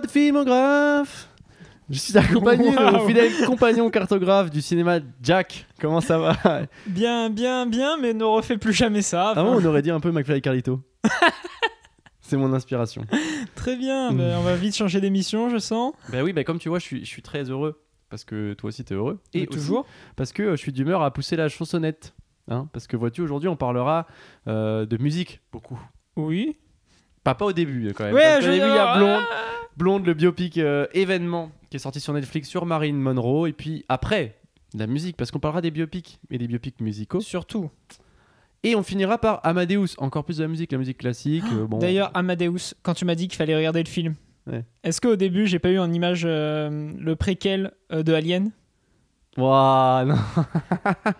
pod filmographe. Je suis accompagné de mon Wow. fidèle compagnon cartographe du cinéma, Jack. Comment ça va? Bien, bien, bien, mais ne refais plus jamais ça. Avant, Enfin, on aurait dit un peu McFly et Carlito. C'est mon inspiration. Très bien, ben, on va vite changer d'émission, je sens. Bah oui, bah comme tu vois, je suis, je suis très heureux. Parce que toi aussi, t'es heureux. Et toujours. parce que euh, je suis d'humeur à pousser la chansonnette. Hein, parce que vois-tu, aujourd'hui, on parlera euh, de musique beaucoup. Oui. Pas, pas au début, quand même. Ouais, je début, il y a Ah Blonde, Blonde, le biopic euh, événement qui est sorti sur Netflix sur Marilyn Monroe. Et puis après, la musique, parce qu'on parlera des biopics et des biopics musicaux. Surtout. Et on finira par Amadeus, encore plus de la musique, la musique classique. euh, bon. D'ailleurs, Amadeus, quand tu m'as dit qu'il fallait regarder le film, Ouais. est-ce qu'au début, j'ai pas eu en image euh, le préquel euh, de Alien? Ouah, non.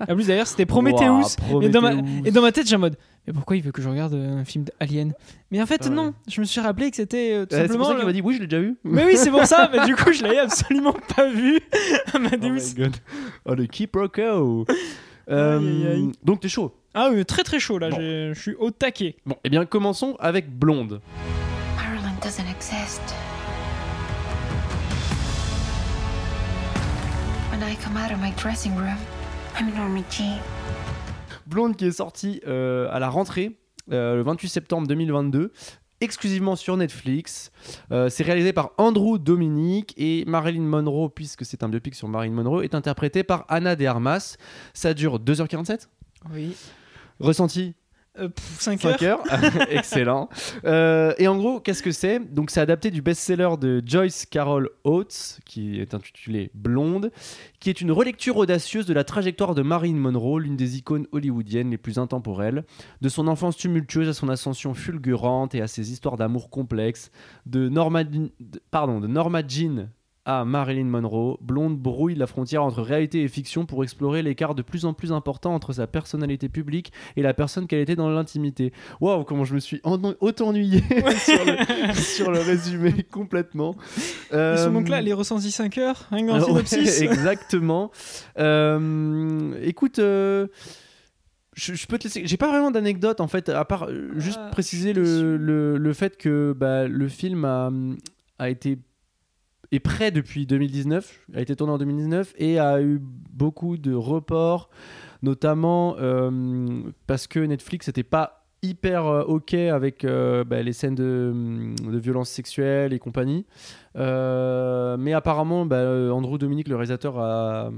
En plus, d'ailleurs, c'était Prometheus. Et dans, ma, Prometheus. et dans ma tête, j'ai en mode, mais pourquoi il veut que je regarde euh, un film d'Alien? Mais en fait, Ah ouais. non. Je me suis rappelé que c'était euh, tout Euh, c'est pour simplement. ça qu'il m'a dit oui, je l'ai déjà vu. Mais oui, c'est pour ça. Mais du coup, je l'avais absolument pas vu. Oh my Amadeus. God. Oh, le. Euh, Aïe, aïe, aïe. donc t'es chaud? ah oui, très très chaud là. Bon. Je suis au taquet. Bon, eh bien commençons avec Blonde. Marilyn doesn't exist. When I come out of my dressing room, I'm Norma Jean. Blonde qui est sortie euh, à la rentrée euh, le 28 septembre 2022 exclusivement sur Netflix. Euh, c'est réalisé par Andrew Dominic et Marilyn Monroe, puisque c'est un biopic sur Marilyn Monroe, est interprété par Anna de Armas. Ça dure 2h47. Oui. Ressenti? 5 5 heures. heures. Excellent. Euh, et en gros, qu'est-ce que c'est? Donc, c'est adapté du best-seller de Joyce Carol Oates, qui est intitulé Blonde, qui est une relecture audacieuse de la trajectoire de Marilyn Monroe, l'une des icônes hollywoodiennes les plus intemporelles, de son enfance tumultueuse à son ascension fulgurante et à ses histoires d'amour complexes, de Norma, de- pardon, de Norma Jean à Marilyn Monroe, Blonde brouille la frontière entre réalité et fiction pour explorer l'écart de plus en plus important entre sa personnalité publique et la personne qu'elle était dans l'intimité. Waouh, comment je me suis en- autant ennuyé sur, le, sur le résumé complètement. Ils Euh, sont donc là, les ressentis 5 heures. Un grand ouais, synopsis. exactement. Euh, écoute. euh, je, je peux te laisser. J'ai pas vraiment d'anecdote en fait, à part euh, juste Ah, préciser le, le fait que bah, le film a, a été est prêt depuis 2019, a été tourné en 2019 et a eu beaucoup de reports, notamment euh, parce que Netflix n'était pas hyper euh, ok avec euh, bah, les scènes de, de violence sexuelle et compagnie. Mais apparemment, bah, Andrew Dominic, le réalisateur, a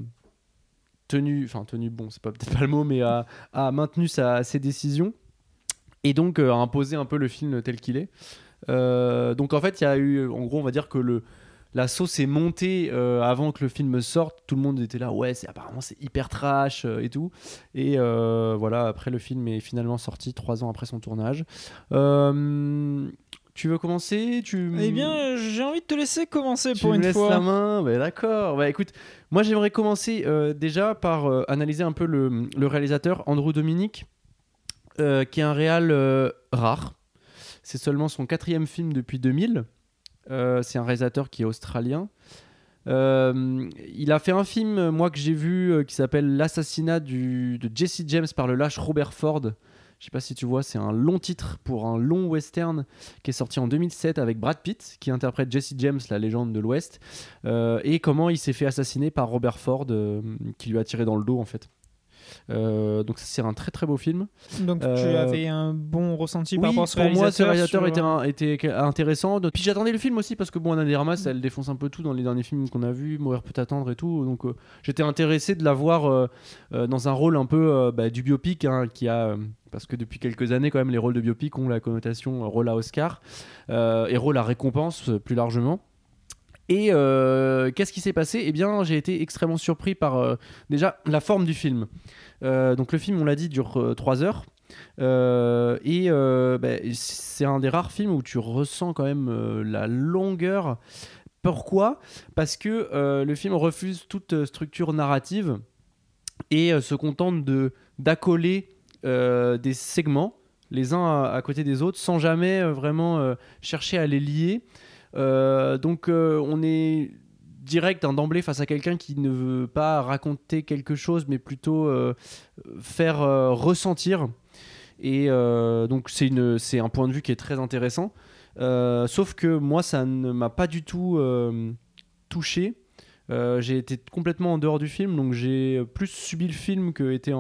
tenu, enfin tenu bon, c'est pas peut-être pas le mot, mais a, a maintenu sa, ses décisions et donc a imposé un peu le film tel qu'il est. Donc en fait, il y a eu, en gros, on va dire que le la sauce est montée euh, avant que le film sorte. Tout le monde était là, ouais, c'est apparemment c'est hyper trash euh, et tout. Et euh, voilà, après le film est finalement sorti trois ans après son tournage. Tu veux commencer? Tu... Eh bien, j'ai envie de te laisser commencer tu pour me une laisses fois. la main? Bah, D'accord. Bah, écoute, moi j'aimerais commencer déjà par analyser un peu le, le réalisateur Andrew Dominic, qui est un réal rare. C'est seulement son quatrième film depuis 2000. Euh, c'est un réalisateur qui est australien. Euh, il a fait un film, euh, moi, que j'ai vu, qui s'appelle L'assassinat de Jesse James par le lâche Robert Ford. Je sais pas si tu vois, c'est un long titre pour un long western qui est sorti en 2007 avec Brad Pitt, qui interprète Jesse James, la légende de l'Ouest, et comment il s'est fait assassiner par Robert Ford, qui lui a tiré dans le dos en fait. Euh, donc ça c'est un très très beau film. Donc, tu Euh, avais un bon ressenti par rapport à ce pour moi ce réalisateur. sur- était, un- était intéressant. Puis j'attendais le film aussi parce que bon, Anna de Armas, elle défonce un peu tout dans les derniers films qu'on a vus, Mourir peut attendre et tout. Donc euh, j'étais intéressé de la voir euh, euh, dans un rôle un peu euh, bah, du biopic hein, qui a. euh, parce que depuis quelques années, quand même, les rôles de biopic ont la connotation euh, rôle à Oscar euh, et rôle à récompense euh, plus largement. Et euh, qu'est-ce qui s'est passé? Eh bien, j'ai été extrêmement surpris par euh, déjà la forme du film. Euh, donc le film, on l'a dit, dure 3 heures. Et bah, c'est un des rares films où tu ressens quand même la longueur. Pourquoi? Parce que le film refuse toute structure narrative et se contente de d'accoler des segments les uns à, côté des autres sans jamais vraiment chercher à les lier. Euh, donc euh, on est direct hein, d'emblée face à quelqu'un qui ne veut pas raconter quelque chose mais plutôt euh, faire ressentir et donc c'est un point de vue qui est très intéressant sauf que moi, ça ne m'a pas du tout touché. J'ai été complètement en dehors du film, donc j'ai plus subi le film que été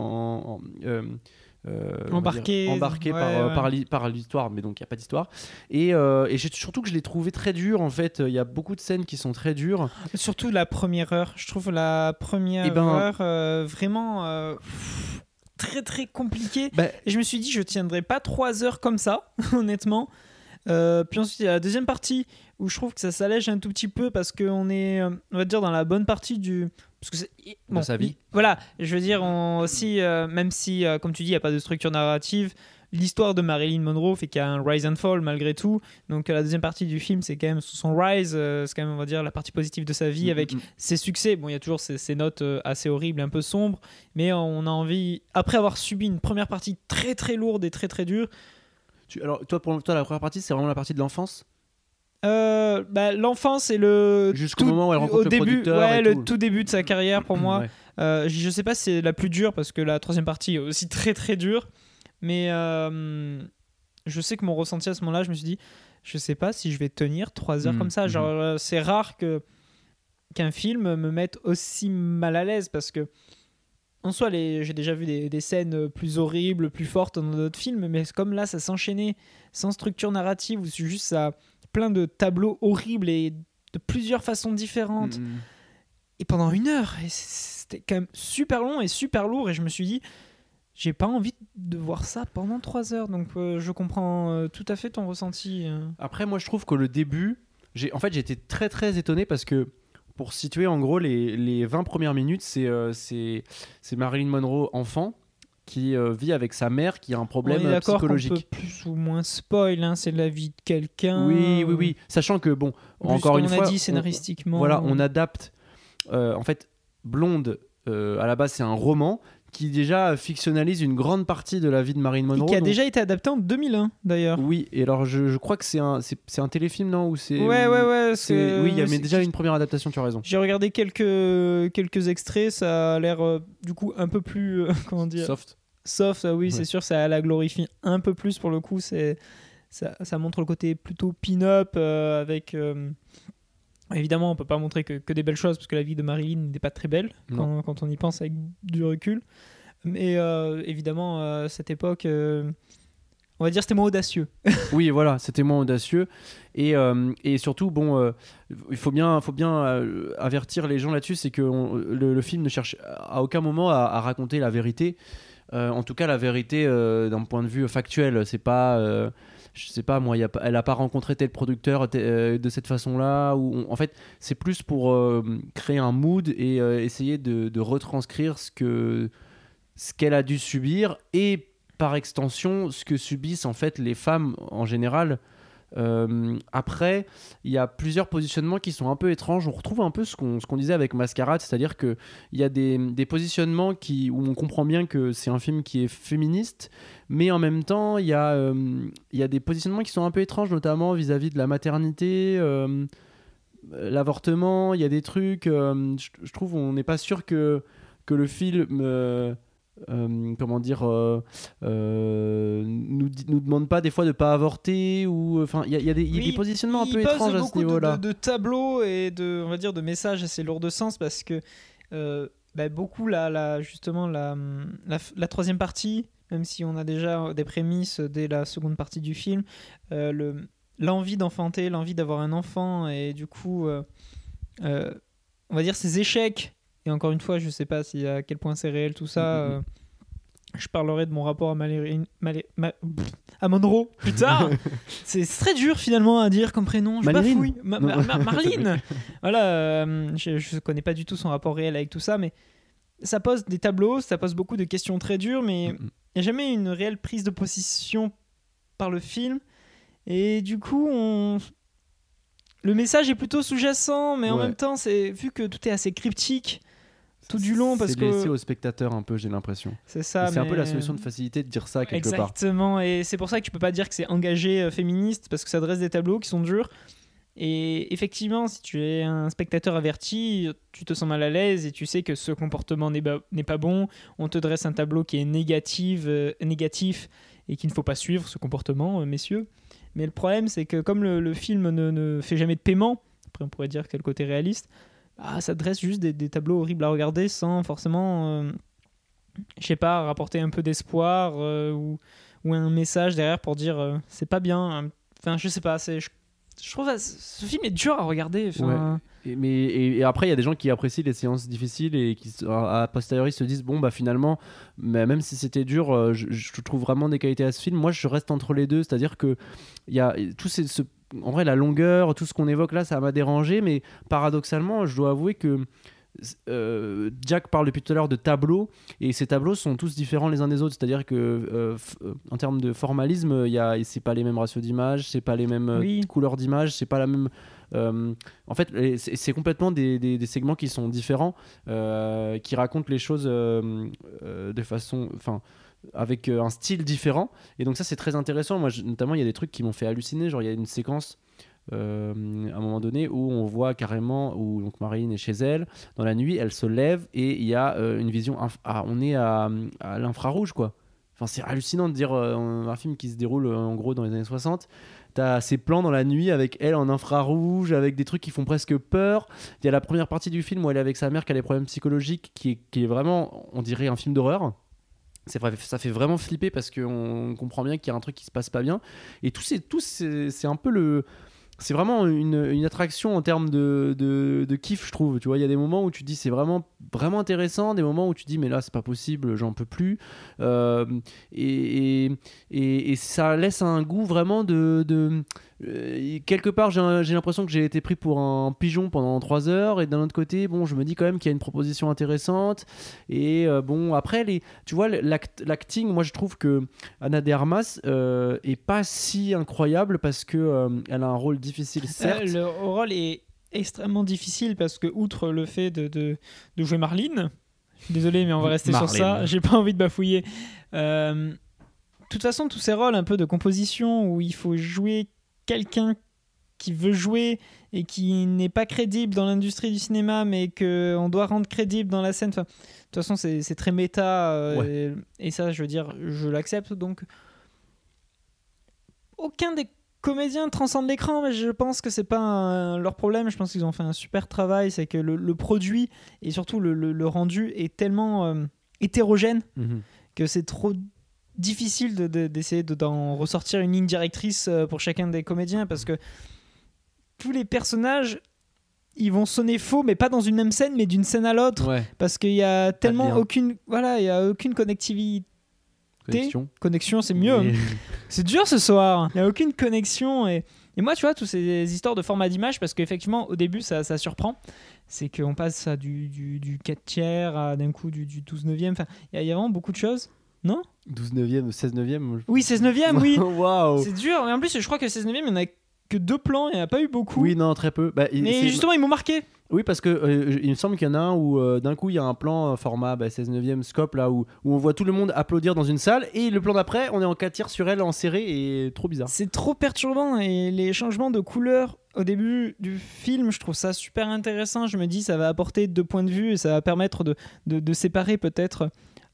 Embarqué, dire, embarqué ouais, par, euh, ouais. par l'hi- par l'histoire, mais donc il n'y a pas d'histoire. Et, euh, et surtout que je l'ai trouvé très dur en fait. Il y a beaucoup de scènes qui sont très dures. Surtout la première heure. Je trouve la première Eh ben- heure euh, vraiment euh, très très compliquée. Bah, Et je me suis dit, je tiendrai pas trois heures comme ça, honnêtement. Euh, puis ensuite, il y a la deuxième partie où je trouve que ça s'allège un tout petit peu parce qu'on est, euh, on va dire, dans la bonne partie du. Parce que c'est- sa vie. il- Voilà, je veux dire, on, euh, même si, euh, comme tu dis, il n'y a pas de structure narrative, l'histoire de Marilyn Monroe fait qu'il y a un rise and fall malgré tout. Donc, euh, la deuxième partie du film, c'est quand même son rise, c'est quand même, on va dire, la partie positive de sa vie Mm, avec mm, mm. ses succès. Bon, il y a toujours ces, ces notes assez horribles, un peu sombres, mais on a envie, après avoir subi une première partie très très lourde et très très dure, Tu- alors toi, pour toi, la première partie, c'est vraiment la partie de l'enfance? Euh, bah, l'enfance et le Jusqu'au tout- moment où elle rencontre au le début, producteur ouais, et le tout. début de sa carrière pour moi. Ouais. Euh, je sais pas si c'est la plus dure parce que la troisième partie est aussi très très dure, mais euh, je sais que mon ressenti à ce moment-là, je me suis dit, je sais pas si je vais tenir trois heures Mhm, comme ça. mhm. Genre, euh, c'est rare que qu'un film me mette aussi mal à l'aise parce que en soi, les- j'ai déjà vu des, des scènes plus horribles, plus fortes dans d'autres films, mais comme là, ça s'enchaînait sans structure narrative, c'est juste ça, plein de tableaux horribles et de plusieurs façons différentes Mm, et pendant une heure. C'était quand même super long et super lourd. Et je me suis dit, j'ai pas envie de voir ça pendant trois heures. Donc euh, je comprends euh, tout à fait ton ressenti. euh. Après, moi, je trouve que le début, j'ai, en fait, été très très étonné parce que pour situer en gros les, les 20 premières minutes, c'est, c'est, c'est Marilyn Monroe enfant qui euh, vit avec sa mère qui a un problème On est euh, psychologique. peut plus ou moins spoil. hein, c'est la vie de quelqu'un. Oui, oui, oui. Sachant que bon, plus, encore comme une on fois, a dit on- scénaristiquement. voilà, on adapte. euh, en fait, Blonde, euh, à la base, c'est un roman qui déjà fictionnalise une grande partie de la vie de Marilyn Et Monroe. qui a donc- déjà été adapté en 2001 d'ailleurs. Oui, et alors je, je crois que c'est un, c'est, un téléfilm, non Ou c'est, Ouais, ouais, ouais. c'est- Oui, il y a mais déjà une première adaptation, tu as raison. J'ai regardé quelques, quelques extraits, ça a l'air euh, du coup un peu plus. euh, comment dire Soft. Soft, ah oui, Ouais. c'est sûr, ça la glorifie un peu plus pour le coup. C'est ça, ça montre le côté plutôt pin-up euh, avec. euh, Évidemment, on peut pas montrer que, que des belles choses parce que la vie de Marilyn n'est pas très belle quand, quand on y pense avec du recul. Mais euh, évidemment, euh, cette époque, euh, on va dire, c'était moins audacieux. Oui, voilà, c'était moins audacieux. Et, euh, et surtout, bon, euh, il faut bien, faut bien euh, avertir les gens là-dessus, c'est que on- le, le film ne cherche à aucun moment à, à raconter la vérité. Euh, en tout cas, la vérité euh, d'un point de vue factuel, c'est pas, euh, je sais pas, moi, elle a pas rencontré tel producteur te- de cette façon-là. Ou en fait, c'est plus pour créer un mood et essayer de, de retranscrire ce que ce qu'elle a dû subir et par extension ce que subissent en fait les femmes en général. Euh, après, il y a plusieurs positionnements qui sont un peu étranges. On retrouve un peu ce qu'on disait avec Mascarade, c'est-à-dire qu'il y a des, positionnements où on comprend bien que c'est un film qui est féministe, mais en même temps, il y, a, euh, des positionnements qui sont un peu étranges, notamment vis-à-vis de la maternité. euh, L'avortement, il y a des trucs, je, trouve, on n'est pas sûr que le film euh, comment dire, euh, euh, nous, nous demande pas des fois de pas avorter ou enfin il y, a- il y a des, y a Oui, des positionnements un peu étranges à ce de- niveau-là. De, de tableaux et de, on va dire, de messages assez lourds de sens parce que euh, bah, beaucoup, la- justement, la, la, la troisième partie, même si on a déjà des prémices dès la seconde partie du film, le- l'envie d'enfanter, l'envie d'avoir un enfant et du coup, on va dire ses échecs. Et encore une fois, je sais pas si à quel point c'est réel tout ça. Mhm. euh, je parlerai de mon rapport à Malérine, Malé- Ma- à Monroe plus tard. c'est très dur finalement à dire comme prénom. Je Malérine bafouille. Ma- Non. Ma- Ma- Marline. voilà, euh, je, je connais pas du tout son rapport réel avec tout ça, mais ça pose des tableaux, ça pose beaucoup de questions très dures, mais il n'y a jamais une réelle prise de position par le film. Et du coup, on... le message est plutôt sous-jacent, mais en même temps, c'est vu que tout est assez cryptique tout du long, parce c'est que laissé au spectateur un peu, j'ai l'impression. c'est ça. C'est un peu la solution de facilité de dire ça quelque part. Exactement, et c'est pour ça que tu peux pas dire que c'est engagé euh, féministe, parce que ça dresse des tableaux qui sont durs. Et effectivement, si tu es un spectateur averti, tu te sens mal à l'aise et tu sais que ce comportement n'est ba- pas bon. On te dresse un tableau qui est négatif, euh, négatif et qu'il ne faut pas suivre ce comportement, euh, messieurs. Mais le problème, c'est que comme le, le film ne, ne fait jamais de paiement, après on pourrait dire que c'est le côté réaliste, ah, ça dresse juste des, des tableaux horribles à regarder sans forcément, euh, je sais pas, rapporter un peu d'espoir euh, ou, ou un message derrière pour dire euh, c'est pas bien. Enfin, je sais pas, c'est. Je, je trouve que ce film est dur à regarder. Et, mais, et, après, il y a des gens qui apprécient les séances difficiles et qui, à, à posteriori, se disent bon, bah finalement, mais même si c'était dur, euh, je, trouve vraiment des qualités à ce film. Moi, je reste entre les deux, c'est-à-dire que y a tout ces, ce, en vrai, la longueur, tout ce qu'on évoque là, ça m'a dérangé, mais paradoxalement, je dois avouer que euh, Jack parle depuis tout à l'heure de tableaux et ces tableaux sont tous différents les uns des autres c'est à dire que euh, euh, en termes de formalisme il y c'est pas les mêmes ratios d'images c'est pas les mêmes Oui. couleurs d'images c'est pas la même euh, en fait c'est complètement des, des- des segments qui sont différents qui racontent les choses de façon enfin avec euh, un style différent. Et donc ça c'est très intéressant. Moi notamment il y a des trucs qui m'ont fait halluciner. Genre il y a une séquence euh, à un moment donné où on voit carrément où donc Marine est chez elle. Dans la nuit elle se lève et il y a euh, une vision ah, on est à, l'infrarouge quoi. Enfin c'est hallucinant de dire un film qui se déroule en gros dans les années 60 T'as ces plans dans la nuit avec elle en infrarouge, avec des trucs qui font presque peur. Il y a la première partie du film où elle est avec sa mère qui a des problèmes psychologiques, qui est, qui est vraiment, on dirait, un film d'horreur. Ça fait vraiment flipper parce qu'on comprend bien qu'il y a un truc qui se passe pas bien. Et tout, c'est, tout c'est, un peu le. C'est vraiment une, attraction en termes de, de, kiff, je trouve. Tu vois, il y a des moments où tu dis c'est vraiment, vraiment intéressant, des moments où tu dis mais là c'est pas possible, j'en peux plus. Euh, et, et, ça laisse un goût vraiment de euh, quelque part, j'ai l'impression que j'ai été pris pour un pigeon pendant trois heures, et d'un autre côté, bon, je me dis quand même qu'il y a une proposition intéressante. Et euh, bon, après, les, tu vois, l'act- l'acting, moi je trouve que Anna de Armas euh, est pas si incroyable parce que euh, elle a un rôle difficile, certes. Euh, le rôle est extrêmement difficile parce que, outre le fait de, de, de jouer Marlene, je suis désolé, mais on va rester sur ça, j'ai pas envie de bafouiller. Euh, de toute façon, tous ces rôles un peu de composition où il faut jouer quelqu'un qui veut jouer et qui n'est pas crédible dans l'industrie du cinéma, mais qu'on doit rendre crédible dans la scène. Enfin, de toute façon, c'est très méta. euh, et, et ça, je veux dire, je l'accepte. Donc, aucun des comédiens transcende l'écran, mais je pense que c'est pas un- leur problème. Je pense qu'ils ont fait un super travail. C'est que le, le produit et surtout le, le- le rendu est tellement euh, hétérogène Mhm. que c'est trop difficile de- de- d'essayer de, d'en ressortir une ligne directrice euh, pour chacun des comédiens parce que tous les personnages ils vont sonner faux mais pas dans une même scène mais d'une scène à l'autre Ouais, parce qu'il y a tellement aucune voilà il y a aucune connectivité connexion. connexion c'est mieux Mais- c'est dur ce soir. Il n'y a aucune connexion. Et, et moi, tu vois, toutes ces histoires de format d'image, parce qu'effectivement, au début, ça, ça surprend. C'est qu'on passe à du, du, du 4 tiers à d'un coup du, du 12 neuvième. Enfin, il y, y a vraiment beaucoup de choses. Non 12 neuvième, 16 neuvième. Oui, 16 neuvième, oui. Waouh. C'est dur. Mais en plus, je crois que 16 neuvième, il n'y en a que deux plans. Il n'y en a pas eu beaucoup. Oui, non, très peu. Bah, il- mais justement, ils m'ont marqué. Oui, parce que euh, il me semble qu'il y en a un où euh, d'un coup il y a un plan euh, format bah, 16 neuvième scope là où, où on voit tout le monde applaudir dans une salle et le plan d'après on est en 4 tiers sur elle en serré et trop bizarre. C'est trop perturbant et les changements de couleur au début du film, je trouve ça super intéressant. Je me dis, ça va apporter deux points de vue et ça va permettre de, de, de séparer peut-être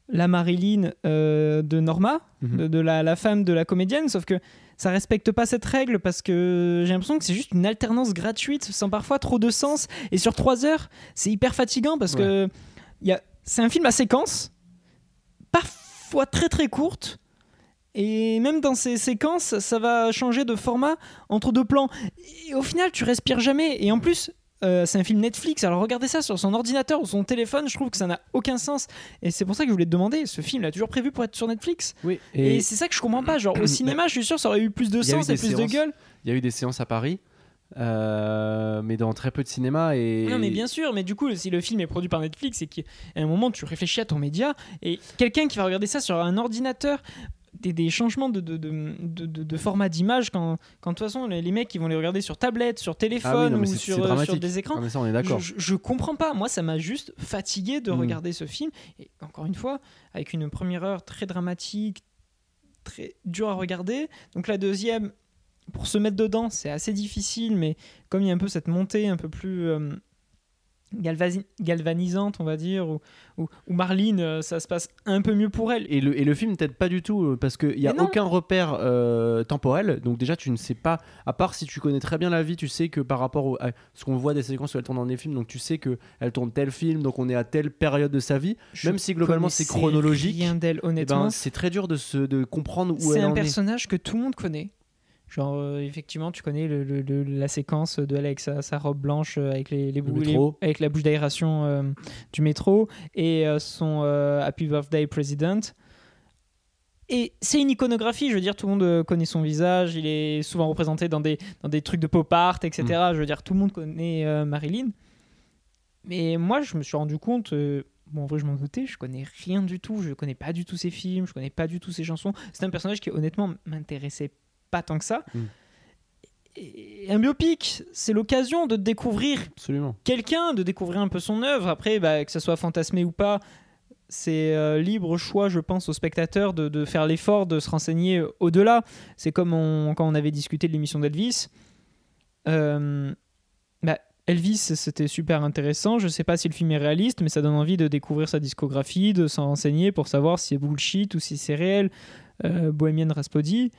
la Marilyn euh, de Norma, Mhm. de, de la, la femme de la comédienne, sauf que ça respecte pas cette règle parce que j'ai l'impression que c'est juste une alternance gratuite sans parfois trop de sens. Et sur trois heures, c'est hyper fatigant parce que y a- c'est un film à séquence, parfois très très courte. Et même dans ces séquences, ça va changer de format entre deux plans. Et au final, tu respires jamais. Et en plus, euh, c'est un film Netflix. Alors regardez ça sur son ordinateur ou son téléphone, je trouve que ça n'a aucun sens. Et c'est pour ça que je voulais te demander, ce film, il a toujours prévu pour être sur Netflix. Oui, Et, et c'est ça que je comprends pas. Genre au cinéma, je suis sûr, ça aurait eu plus de Il y a eu sens et des plus de gueule. il y a eu des séances à Paris, euh, mais dans très peu de cinéma et. Non mais bien sûr, mais du coup si le film est produit par Netflix et qu'à un moment tu réfléchis à ton média et quelqu'un qui va regarder ça sur un ordinateur, des, des changements de, de, de, de- de- de format d'image quand, quand de toute façon les, les mecs ils vont les regarder sur tablette, sur Ah oui, téléphone non, mais ou sur, euh, sur des écrans. Ah, mais ça on est Je, comprends pas, moi ça m'a juste fatigué de Mm. regarder ce film et encore une fois avec une première heure très dramatique, très dur à regarder. Donc la deuxième, pour se mettre dedans, c'est assez difficile, mais comme il y a un peu cette montée un peu plus euh, galvanisante, on va dire, ou, ou, ou Marlene, euh, ça se passe un peu mieux pour elle. Et le, et le film t'aide pas du tout euh, parce qu'il n'y a aucun repère euh, temporel. Donc, déjà, tu ne sais pas, à part si tu connais très bien la vie, tu sais que par rapport au- à ce qu'on voit des séquences où elle tourne dans des films, donc tu sais qu'elle tourne tel film, donc on est à telle période de sa vie. Je Même si globalement c'est chronologique, Rien eh ben, c'est très dur de, se, de comprendre où c'est elle un en est. personnage que tout le monde connaît. Genre, euh, effectivement, tu connais le- le- le- la séquence de elle avec sa, sa robe blanche euh, avec, les, les les- avec la bouche d'aération euh, du métro et son Happy Birthday President. Et c'est une iconographie, je veux dire, tout le monde connaît son visage, il est souvent représenté dans des, dans des trucs de pop art, etc. Mm. Je veux dire, tout le monde connaît Marilyn. Mais moi, je me suis rendu compte, bon, en vrai, je m'en doutais, je connais rien du tout, je connais pas du tout ses films, je connais pas du tout ses chansons. C'est un personnage qui, honnêtement, m'intéressait pas tant que ça. Mm. Et un biopic, c'est l'occasion de découvrir quelqu'un, de découvrir un peu son œuvre. Après, bah, que ce soit fantasmé ou pas, c'est euh, libre choix, je pense, au spectateur de, de faire l'effort de se renseigner au-delà. C'est comme on- quand on avait discuté de l'émission d'Elvis. Euh, bah, Elvis, c'était super intéressant. Je sais pas si le film est réaliste, mais ça donne envie de découvrir sa discographie, de s'en renseigner pour savoir si c'est bullshit ou si c'est réel. Euh, Bohemian Rhapsody.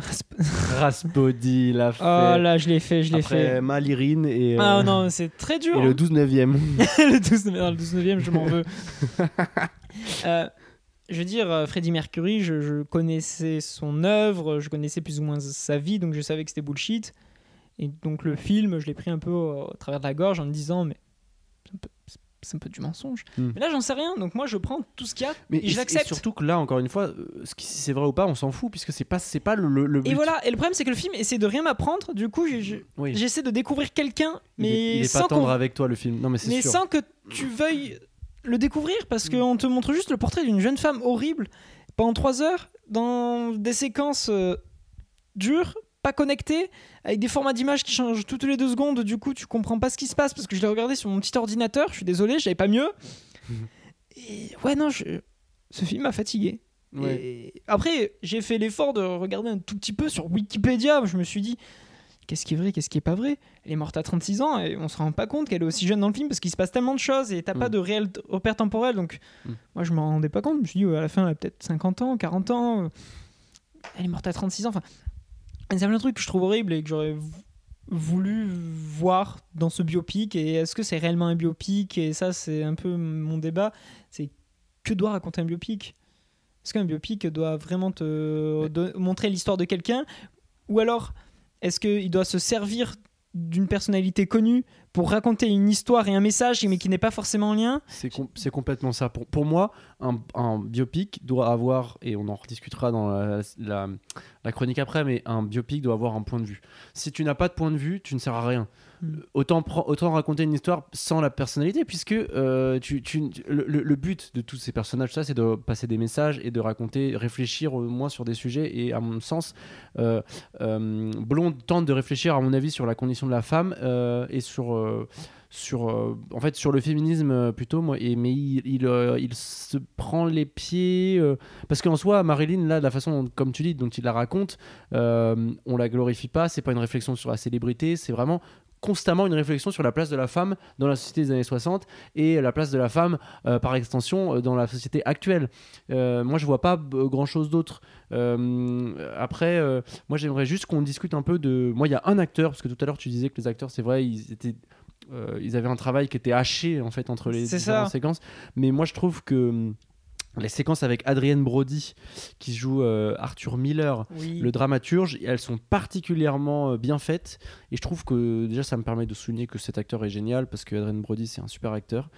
Rasp- Raspody l'a fait. Oh là, je l'ai fait, je l'ai Après fait. Malirine et, Ah euh, non, c'est très dur. et le 12 9e. le 12 dans le 12 e je m'en veux. Euh, je veux dire, euh, Freddie Mercury, je, je connaissais son œuvre, je connaissais plus ou moins sa vie, donc je savais que c'était bullshit. Et donc le film, je l'ai pris un peu au, au travers de la gorge en me disant, mais c'est un peu du mensonge. Hmm. Mais là, j'en sais rien, donc moi, je prends tout ce qu'il y a Mais et je l'accepte. surtout que là, encore une fois, euh, ce qui- si c'est vrai ou pas, on s'en fout puisque c'est pas, c'est pas le, le, le but. Et voilà, et le problème, c'est que le film essaie de rien m'apprendre, du coup, Oui. j'essaie de découvrir quelqu'un, Il est- mais, il est, sans pas tendre avec toi le film. Non mais c'est mais sûr. sans que tu veuilles le découvrir parce qu'on te montre juste le portrait d'une jeune femme horrible pendant trois heures dans des séquences euh, dures, pas connectées, avec des formats d'images qui changent toutes les deux secondes. Du coup, tu comprends pas ce qui se passe parce que je l'ai regardé sur mon petit ordinateur. Je suis désolé, j'avais pas mieux. Et ouais, non, je- ce film m'a fatigué. Ouais. Et après, j'ai fait l'effort de regarder un tout petit peu sur Wikipédia. Je me suis dit, qu'est-ce qui est vrai, qu'est-ce qui est pas vrai? Elle est morte à 36 ans et on se rend pas compte qu'elle est aussi jeune dans le film parce qu'il se passe tellement de choses et t'as pas Mm. de réel repère temporel. Donc, Mm. moi, je m'en rendais pas compte. Je me suis dit, à la fin, elle a peut-être 50 ans, 40 ans. euh, Elle est morte à 36 ans. Enfin, c'est un truc que je trouve horrible et que j'aurais vou- voulu voir dans ce biopic. Et est-ce que c'est réellement un biopic? Et ça, c'est un peu mon débat. C'est que doit raconter un biopic? Est-ce qu'un biopic doit vraiment te montrer l'histoire de quelqu'un? Ou alors, est-ce qu'il doit se servir d'une personnalité connue pour raconter une histoire et un message, mais qui n'est pas forcément en lien C'est com- c'est complètement ça. Pour, pour moi, un, un biopic doit avoir, et on en rediscutera dans la, la- la chronique après, mais un biopic doit avoir un point de vue. Si tu n'as pas de point de vue, tu ne sers à rien. Hmm. Autant, autant raconter une histoire sans la personnalité, puisque euh, tu, tu- le, but de tous ces personnages, ça, c'est de passer des messages et de raconter, réfléchir au moins sur des sujets. Et à mon sens, euh, euh, Blonde tente de réfléchir, à mon avis, sur la condition de la femme euh, et sur, sur, en fait, sur le féminisme plutôt. Moi, et, mais il, il, se prend les pieds parce qu'en soi, Marilyn, là, la façon, dont- comme tu dis, dont il la raconte, on la glorifie pas. C'est pas une réflexion sur la célébrité. C'est vraiment constamment une réflexion sur la place de la femme dans la société des années 60 et la place de la femme euh, par extension euh, dans la société actuelle. Euh, moi je vois pas grand chose d'autre. Euh, après, moi j'aimerais juste qu'on discute un peu de. Moi il y a un acteur, parce que tout à l'heure tu disais que les acteurs c'est vrai, ils étaient. ils avaient un travail qui était haché en fait entre les différentes ça. séquences, mais moi je trouve que hum, les séquences avec Adrienne Brody qui joue euh, Arthur Miller, Oui. le dramaturge, elles sont particulièrement euh, bien faites. Et je trouve que déjà, ça me permet de souligner que cet acteur est génial parce que Adrien Brody, c'est un super acteur.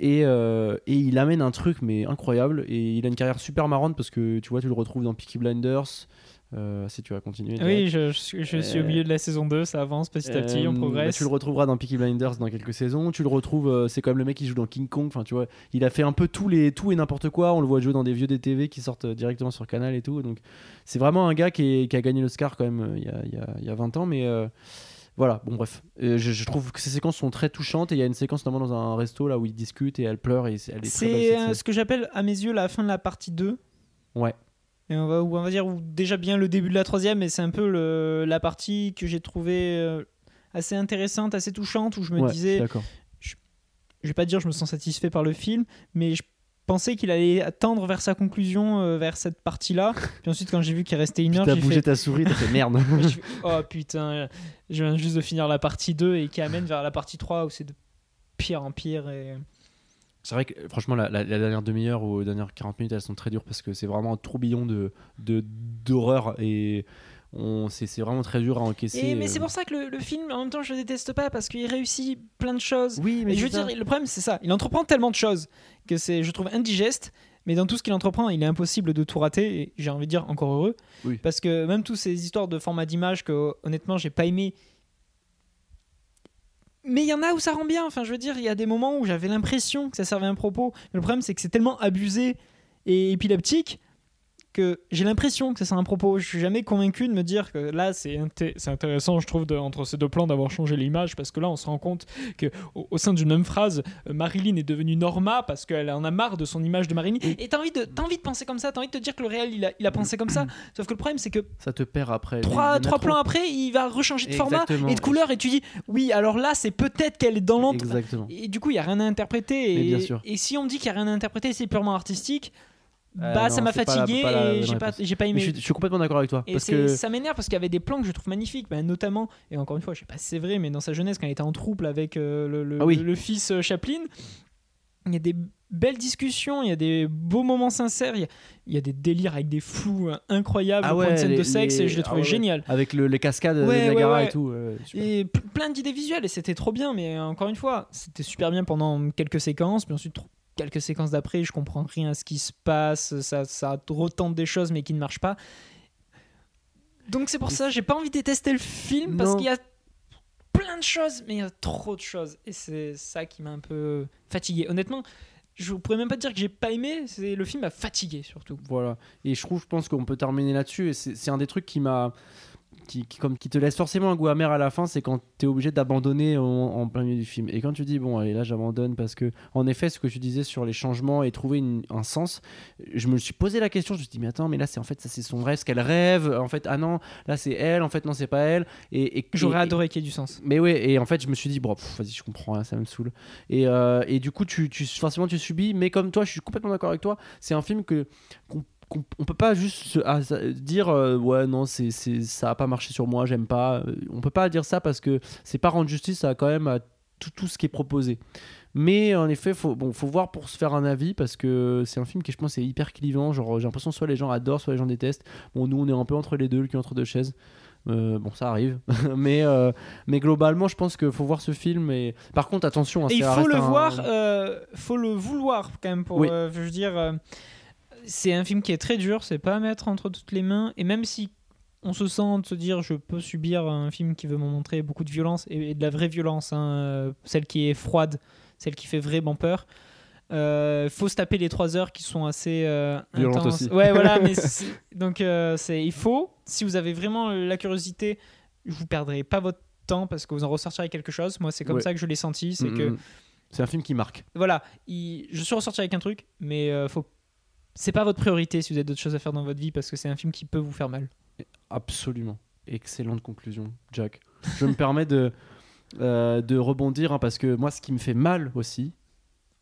Et, euh, et il amène un truc, mais incroyable. Et il a une carrière super marrante parce que tu vois, tu le retrouves dans Peaky Blinders. Euh, si tu vas continuer. Oui, je, je suis- je suis au Euh, milieu de la saison 2, ça avance petit à petit, on Euh, progresse. bah, tu le retrouveras dans Peaky Blinders dans quelques saisons. Tu le retrouves, c'est quand même le mec qui joue dans King Kong. Enfin, tu vois, il a fait un peu tous les, tout et n'importe quoi. On le voit jouer dans des vieux DTV qui sortent directement sur Canal et tout. Donc, c'est vraiment un gars qui, est- qui a gagné l'Oscar quand même il y, a, il y a- il y a 20 ans. Mais euh, voilà, bon, bref. Euh, je, je trouve que ces séquences sont très touchantes. Et il y a une séquence notamment dans un resto là où ils discutent et elle pleure. Et elle est C'est ce que j'appelle à mes yeux la fin de la partie 2. Ouais. Et on va, on va dire déjà bien le début de la troisième, mais c'est un peu le- la partie que j'ai trouvée euh, assez intéressante, assez touchante, où je me Ouais, disais, je, je vais pas dire je me sens satisfait par le film, mais je pensais qu'il allait tendre vers sa conclusion, euh, vers cette partie-là. Puis ensuite, quand j'ai vu qu'il restait une heure, j'ai bougé fait, ta souris, t'as fait merde. oh putain, je viens juste de finir la partie 2 et qui amène vers la partie 3 où c'est de pire en pire. Et... C'est vrai que franchement, la, la- la dernière demi-heure ou les dernières 40 minutes, elles sont très dures parce que c'est vraiment un tourbillon de de- d'horreur et on c'est vraiment très dur à encaisser. Et- mais euh. c'est pour ça que le, le film, en même temps, je le déteste pas parce qu'il réussit plein de choses. Oui, mais je veux dire, le problème, c'est ça. Il entreprend tellement de choses que c'est, je trouve, indigeste. Mais dans tout ce qu'il entreprend, il est impossible de tout rater. Et j'ai envie de dire encore heureux. Oui. Parce que même toutes ces histoires de format d'image que, honnêtement, j'ai pas aimé. Mais il y en a où ça rend bien. Enfin, je veux dire, il y a des moments où j'avais l'impression que ça servait un propos. Mais le problème, c'est que c'est tellement abusé et épileptique que j'ai l'impression que ça à un propos. Je suis jamais convaincu de me dire que là, c'est inté- c'est intéressant, je trouve, de- entre ces deux plans d'avoir changé l'image parce que là, on se rend compte que au, au sein d'une même phrase, euh, Marilyn est devenue Norma parce qu'elle en a marre de son image de Marilyn. Et t'as envie de, t'as envie de penser comme ça, t'as envie de te dire que le réel, il a, il a pensé comme ça. Sauf que le problème, c'est que ça te perd après. Trois, trois plans après, il va rechanger de format et de couleur et tu dis, oui, alors là, c'est peut-être qu'elle est dans l'entre. Exactement. Et du coup, il y a rien à interpréter. Et, bien sûr. et si on me dit qu'il y a rien à interpréter, c'est purement artistique. Euh, bah, non, ça m'a c'est pas la- fatigué pas et j'ai pas, j'ai pas aimé. je, suis, je suis complètement d'accord avec toi Et parce que ça m'énerve parce qu'il y avait des plans que je trouve magnifiques, Ben, notamment, et encore une fois, je sais pas si c'est vrai, mais dans sa jeunesse, quand il était en trouble avec euh, le, le- Ah oui. le- le fils euh, Chaplin, il y a des belles discussions, il y a des beaux moments sincères, il y a, il y a des délires avec des flous incroyables Ah ouais, de scène les- de sexe, les- et je l'ai ah trouvé ouais. génial. avec le- les cascades Ouais, de Niagara et tout. Et plein d'idées visuelles, et c'était trop bien, mais encore une fois, c'était super bien pendant quelques séquences, puis ensuite quelques séquences d'après, je comprends rien à ce qui se passe, ça, ça retente des choses, mais qui ne marchent pas. Donc c'est pour ça, j'ai pas envie de détester le film, parce qu'il y a plein de choses, mais il y a trop de choses, et c'est ça qui m'a un peu fatigué. Honnêtement, je pourrais même pas dire que j'ai pas aimé, c'est le film m'a fatigué surtout. Voilà. Et je trouve, je pense qu'on peut terminer là-dessus. Et c'est un des trucs qui m'a. Qui, qui- comme, qui te laisse forcément un goût amer à la fin, c'est quand tu es obligé d'abandonner en, en plein milieu du film. Et quand tu dis, bon, allez, là, j'abandonne parce que, en effet, ce que tu disais sur les changements et trouver une- un sens, je me suis posé la question, je me suis dit, mais attends, mais là, c'est en fait, ça, c'est son rêve, ce qu'elle rêve. En fait, ah non, là, c'est elle, en fait, non, c'est pas elle. Et, et- J'aurais adoré qu'il y ait du sens. mais ouais, et en fait, je me suis dit, bon, vas-y, je comprends, hein, ça me saoule. Et, euh, et du coup, tu, tu, forcément, tu subis, mais comme toi, je suis complètement d'accord avec toi, c'est un film que qu'on- on peut pas juste se- ah, dire euh, ouais non c'est ça a pas marché sur moi j'aime pas Euh, on peut pas dire ça parce que c'est pas rendre justice à quand même à tout, tout ce qui est proposé mais en effet faut bon faut voir pour se faire un avis parce que c'est un film qui je pense est hyper clivant genre j'ai l'impression soit les gens adorent soit les gens détestent bon nous on est un peu entre les deux le cul entre deux chaises Euh, bon ça arrive mais euh, mais globalement je pense qu'il faut voir ce film et par contre attention hein, Et il faut le un- voir, euh, faut le vouloir quand même pour. Oui. je veux dire, c'est un film qui est très dur, c'est pas à mettre entre toutes les mains. Et même si on se sent de se dire, je peux subir un film qui veut me montrer beaucoup de violence et, de la vraie violence, hein, euh, celle qui est froide, celle qui fait vraiment peur. Euh, faut se taper les trois heures qui sont assez euh, intenses. aussi. Ouais, voilà. mais donc euh, c'est il faut. Si vous avez vraiment la curiosité, vous perdrez pas votre temps parce que vous en ressortirez quelque chose. Moi, c'est comme Ouais. ça que je l'ai senti. C'est que mm. c'est un film qui marque voilà, il- je suis ressorti avec un truc, mais euh, faut... c'est pas votre priorité si vous avez d'autres choses à faire dans votre vie parce que c'est un film qui peut vous faire mal. Absolument. Excellente conclusion, Jack. Je me permets de, euh, de rebondir hein, parce que moi, ce qui me fait mal aussi,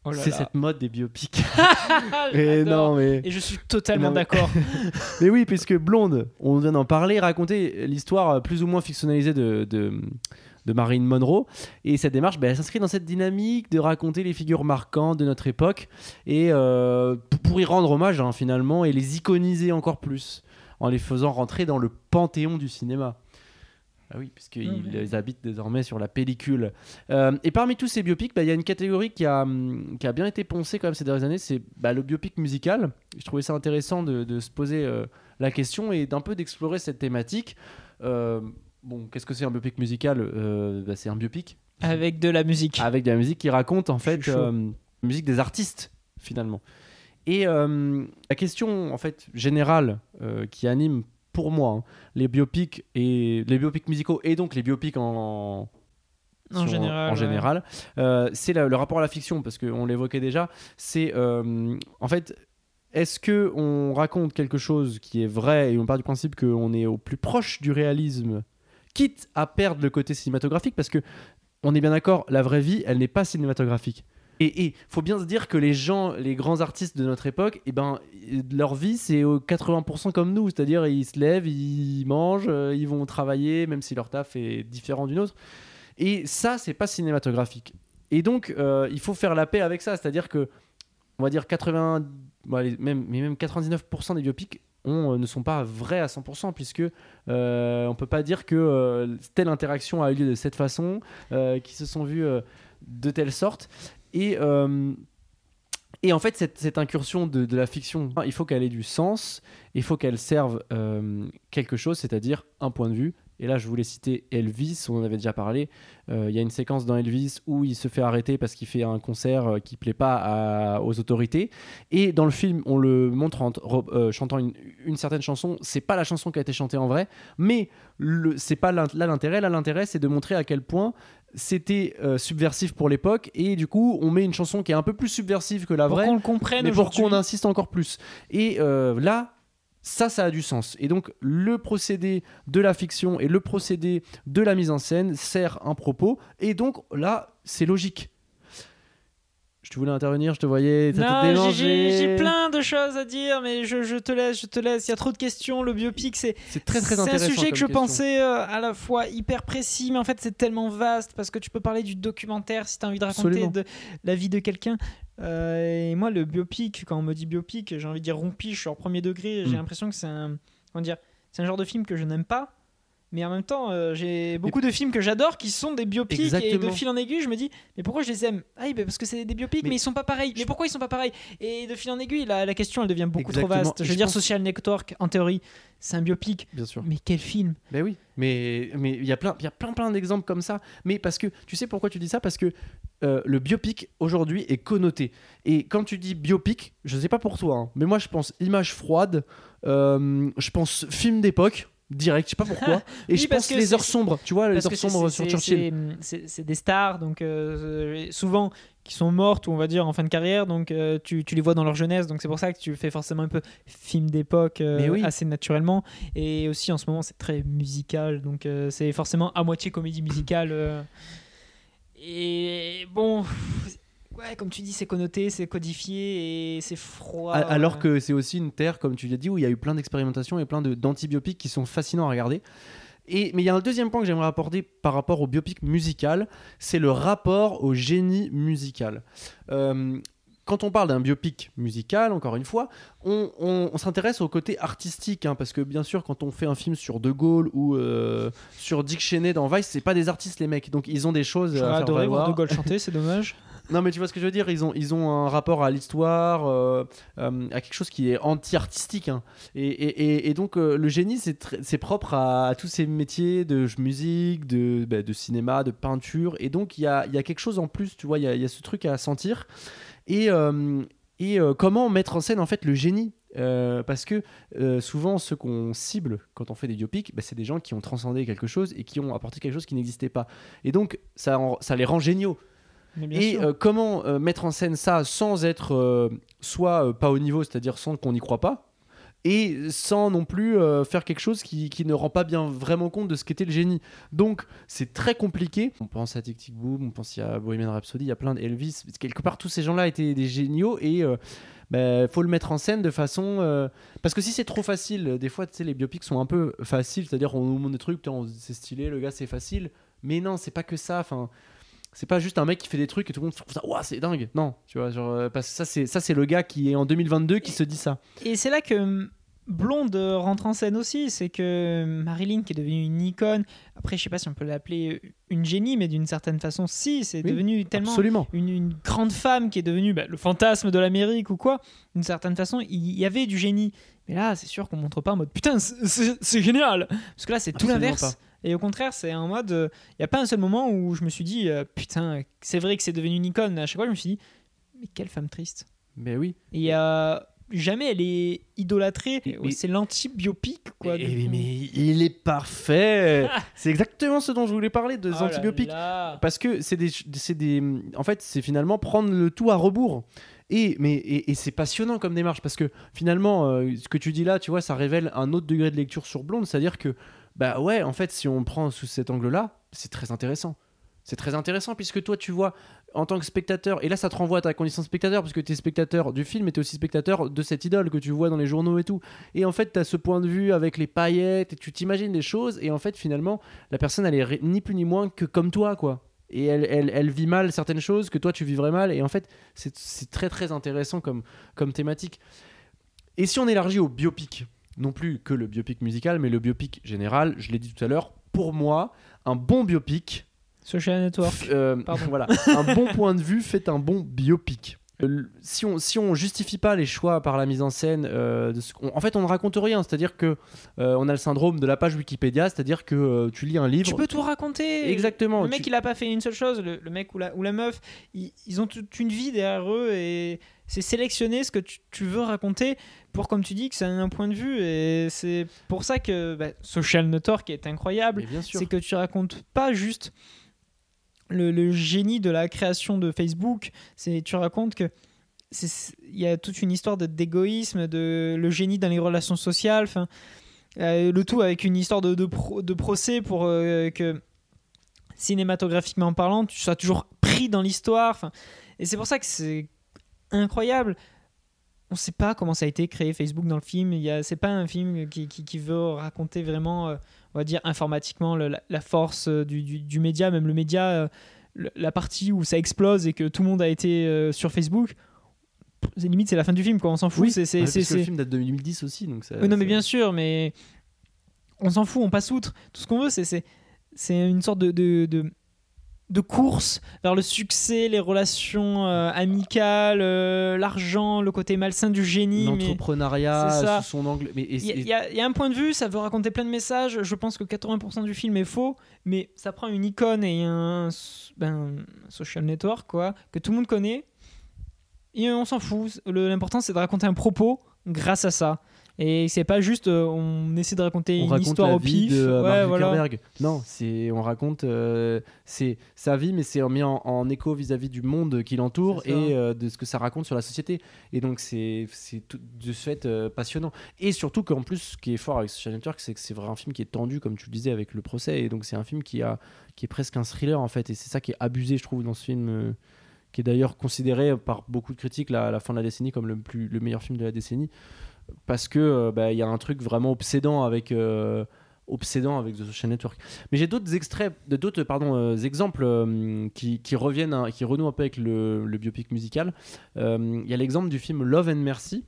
Oh c'est cette mode des biopics. Et non, mais, Et je suis totalement d'accord. mais oui, puisque Blonde, on vient d'en parler, raconter l'histoire euh, plus ou moins fictionnalisée de, de, de Marilyn Monroe. Et cette démarche, ben, elle s'inscrit dans cette dynamique de raconter les figures marquantes de notre époque et euh, pour y rendre hommage hein, finalement et les iconiser encore plus en les faisant rentrer dans le panthéon du cinéma. Ah oui, puisqu'ils les habitent désormais sur la pellicule. Euh, et parmi tous ces biopics, bah, il y a une catégorie qui a, hum, qui a bien été poncée quand même ces dernières années, c'est bah, le biopic musical. Je trouvais ça intéressant de, de se poser euh, la question et d'un peu d'explorer cette thématique. Euh, bon, qu'est-ce que c'est un biopic musical Euh, bah, C'est un biopic Avec de la musique. avec de la musique qui raconte en fait chaud. euh, la musique des artistes finalement. Et euh, la question en fait générale qui anime pour moi hein, les biopics et les biopics musicaux et donc les biopics en en général. en ouais. général, c'est la- le rapport à la fiction parce qu'on l'évoquait déjà. C'est en fait est-ce que on raconte quelque chose qui est vrai et on part du principe qu'on est au plus proche du réalisme, quitte à perdre le côté cinématographique parce que on est bien d'accord, la vraie vie, elle n'est pas cinématographique. Et il faut bien se dire que les gens, les grands artistes de notre époque, eh ben, leur vie, c'est au 80% comme nous. C'est-à-dire, ils se lèvent, ils mangent, euh, ils vont travailler, même si leur taf est différent d'une autre. Et ça, c'est pas cinématographique. Et donc, euh, il faut faire la paix avec ça. C'est-à-dire que, on va dire 80, bon, allez, même, mais même 99% des biopics euh, ne sont pas vrais à 100%, puisque euh, on peut pas dire que euh, telle interaction a eu lieu de cette façon, euh, qui se sont vus euh, de telle sorte. Et, et en fait, cette, incursion de, la fiction, il faut qu'elle ait du sens, il faut qu'elle serve quelque chose, c'est-à-dire un point de vue. Et là, je voulais citer Elvis, on en avait déjà parlé. Euh, Il y a une séquence dans Elvis où il se fait arrêter parce qu'il fait un concert euh, qui plaît pas à- aux autorités. Et dans le film, on le montre en, euh, chantant une, une certaine chanson. C'est pas la chanson qui a été chantée en vrai, mais c'est pas là l'intérêt. Là, l'intérêt, c'est de montrer à quel point c'était euh, subversif pour l'époque. Et du coup, on met une chanson qui est un peu plus subversive que la Pour vraie qu'on le comprenne mais pour qu'on insiste encore plus. Et euh, là, ça, ça a du sens. Et donc, le procédé de la fiction et le procédé de la mise en scène sert un propos. Et donc, là, c'est logique. Je te voulais intervenir, je te voyais, ça Non, j'ai- plein de choses à dire, mais je, je te laisse, je te laisse. Il y a trop de questions. Le biopic, c'est très très c'est un sujet que je question. pensais euh, à la fois hyper précis, mais en fait c'est tellement vaste parce que tu peux parler du documentaire si tu as envie de raconter Absolument. de la vie de quelqu'un. Euh, et moi, le biopic, quand on me dit biopic, j'ai envie de dire rompi, je suis en premier degré. J'ai Mm. l'impression que c'est un, comment dire, c'est un genre de film que je n'aime pas. Mais en même temps, euh, j'ai beaucoup de films que j'adore qui sont des biopics et de fil en aiguille, je me dis, mais pourquoi je les aime? Ah oui, bah parce que c'est des biopics, mais, Mais- ils sont pas pareils. Mais pourquoi ils sont pas pareils? Et de fil en aiguille, la, la question elle devient beaucoup trop vaste. Et Je veux dire, pense- Social Network, en théorie, c'est un biopic. Bien sûr. Mais quel film? Ben oui, mais mais il y a plein il y a plein plein d'exemples comme ça. Mais parce que tu sais pourquoi tu dis ça? Parce que euh, le biopic aujourd'hui est connoté. Et quand tu dis biopic, je sais pas pour toi, hein, mais moi je pense image froide, euh, je pense film d'époque direct, je sais pas pourquoi. Et Oui, je pense que les heures sombres, tu vois, les heures sombres sur Churchill. c'est- des stars, donc euh, souvent qui sont mortes, ou on va dire en fin de carrière, donc euh, tu, tu les vois dans leur jeunesse, donc c'est pour ça que tu fais forcément un peu film d'époque euh, oui. assez naturellement. Et aussi en ce moment, c'est très musical, donc c'est forcément à moitié comédie musicale. et bon, ouais, comme tu dis, c'est connoté, c'est codifié et c'est froid. A- Alors que c'est aussi une terre, comme tu l'as dit, où il y a eu plein d'expérimentations et plein de- d'antibiopics qui sont fascinants à regarder. Et, mais il y a un deuxième point que j'aimerais apporter par rapport au biopic musical, c'est le rapport au génie musical. Euh, quand on parle d'un biopic musical, encore une fois, on, on- on s'intéresse au côté artistique, hein, parce que bien sûr, quand on fait un film sur De Gaulle ou euh, sur Dick Cheney dans Vice, c'est pas des artistes les mecs, donc ils ont des choses J'aurais à faire adoré voir. De Gaulle chanter, c'est dommage. Non, mais tu vois ce que je veux dire, ils ont, ils ont un rapport à l'histoire, euh, euh, à quelque chose qui est anti-artistique. hein. Et, et- et- donc, euh, le génie, c'est propre à, tous ces métiers de musique, de, bah, de cinéma, de peinture. Et donc, il y a, y a quelque chose en plus, tu vois, il y a, ce truc à sentir. Et, et comment mettre en scène, en fait, le génie? Parce que souvent ceux qu'on cible quand on fait des biopics, bah, c'est des gens qui ont transcendé quelque chose et qui ont apporté quelque chose qui n'existait pas. Et donc ça, ça les rend géniaux. Et euh, comment euh, mettre en scène ça sans être euh, soit pas au niveau, c'est-à-dire sans qu'on n'y croit pas, et sans non plus faire quelque chose qui, qui ne rend pas bien vraiment compte de ce qu'était le génie. Donc c'est très compliqué. On pense à Tic Tic Boom, on pense à Bohemian Rhapsody, il y a plein d'Elvis. Quelque part, tous ces gens-là étaient des géniaux et euh, bah, faut le mettre en scène de façon. euh, Parce que si c'est trop facile, des fois, tu sais, les biopics sont un peu faciles, c'est-à-dire on nous montre des trucs, c'est stylé, le gars c'est facile. Mais non, c'est pas que ça. Enfin, c'est pas juste un mec qui fait des trucs et tout le monde trouve ça, Ouah, c'est dingue. Non, tu vois, genre, euh, parce que ça, c'est ça, c'est le gars qui est en 2022 qui se dit ça. Et c'est là que hum, Blonde rentre en scène aussi, c'est que Marilyn qui est devenue une icône, après je sais pas si on peut l'appeler une génie, mais d'une certaine façon si, c'est Oui, devenu tellement Absolument. une, une grande femme qui est devenue bah, le fantasme de l'Amérique ou quoi, d'une certaine façon il y avait du génie. Mais là c'est sûr qu'on montre pas en mode putain c'est- génial, parce que là c'est tout l'inverse. Et au contraire, c'est en mode. Il n'y a pas un seul moment où je me suis dit, euh, putain, c'est vrai que c'est devenu une icône. À chaque fois, je me suis dit, mais quelle femme triste. Mais oui. Et a jamais elle est idolâtrée. Mais- c'est l'anti-biopic, quoi. Et- mais il est parfait. c'est exactement ce dont je voulais parler de Oh. Parce que c'est des, des, en fait, c'est finalement prendre le tout à rebours. Et mais et, et c'est passionnant comme démarche parce que finalement, euh, ce que tu dis là, tu vois, ça révèle un autre degré de lecture sur Blonde, c'est-à-dire que bah ouais, en fait, si on prend sous cet angle-là, c'est très intéressant. C'est très intéressant puisque toi, tu vois en tant que spectateur, et là ça te renvoie à ta condition de spectateur, parce que tu es spectateur du film et tu es aussi spectateur de cette idole que tu vois dans les journaux et tout. Et en fait, tu as ce point de vue avec les paillettes, et tu t'imagines des choses, et en fait, finalement, la personne, elle est ni plus ni moins que comme toi, quoi. Et elle, elle, elle vit mal certaines choses que toi, tu vivrais mal, et en fait, c'est c'est très très intéressant comme, comme thématique. Et si on élargit au biopic, non plus que le biopic musical, mais le biopic général, je l'ai dit tout à l'heure, pour moi, un bon biopic, Social Network. euh, voilà, un bon point de vue fait un bon biopic. Euh, Si on, si on justifie pas les choix par la mise en scène, euh, de ce qu'on- en fait on ne raconte rien. C'est-à-dire que euh, on a le syndrome de la page Wikipédia, c'est-à-dire que tu lis un livre. Tu peux tout raconter. Exactement. Le mec, tu- il a pas fait une seule chose. Le, le mec ou la, ou la meuf, ils, ils ont toute une vie derrière eux et c'est sélectionner ce que tu, tu veux raconter pour, comme tu dis, que ça ait un point de vue. Et c'est pour ça que bah, Social Network est incroyable. C'est que tu racontes pas juste le, le génie de la création de Facebook. C'est tu racontes que c'est- il y a toute une histoire de- d'égoïsme, de le génie dans les relations sociales. Enfin, euh, le tout avec une histoire de, de, pro- de procès pour euh, que cinématographiquement parlant, tu sois toujours pris dans l'histoire. Enfin, et c'est pour ça que c'est incroyable. On ne sait pas comment ça a été créé Facebook dans le film. Il y a, c'est pas un film qui, qui, qui veut raconter vraiment, euh, on va dire informatiquement, le- la, la force euh, du, du, du média, même le média, euh, le- la partie où ça explose et que tout le monde a été euh, sur Facebook. C'est limite, c'est la fin du film, quoi. On s'en fout. Oui, c'est, c'est, le film date de 2010 aussi, donc ça- oui, non, mais bien sûr, mais on s'en fout, on passe outre. Tout ce qu'on veut, c'est, c'est, c'est une sorte de, de, de, de course vers le succès, les relations euh, amicales, euh, l'argent, le côté malsain du génie. l'entrepreneuriat son angle. Il y, a- y y un point de vue, ça veut raconter plein de messages. Je pense que 80% du film est faux, mais ça prend une icône et un, ben, un social network quoi, que tout le monde connaît. Et on s'en fout. L'important, c'est de raconter un propos grâce à ça. Et c'est pas juste euh, on essaie de raconter on une raconte histoire la au vie pif. de euh, Ouais, voilà. Non, c'est on raconte euh, c'est sa vie, mais c'est mis en, en écho vis-à-vis du monde qui l'entoure et euh, de ce que ça raconte sur la société. Et donc c'est c'est tout de ce fait passionnant. Et surtout qu'en plus, ce qui est fort avec Social Network, c'est que c'est vraiment un film qui est tendu, comme tu le disais, avec le procès. Et donc c'est un film qui a qui est presque un thriller en fait. Et c'est ça qui est abusé, je trouve, dans ce film. qui est d'ailleurs considéré par beaucoup de critiques là, à la fin de la décennie comme le, plus, le meilleur film de la décennie parce que euh, bah, il y a un truc vraiment obsédant avec euh, obsédant avec The Social Network. Mais j'ai d'autres extraits, d'autres pardon euh, exemples qui, reviennent, hein, qui renouent un peu avec le, biopic musical. Il y a l'exemple du film Love and Mercy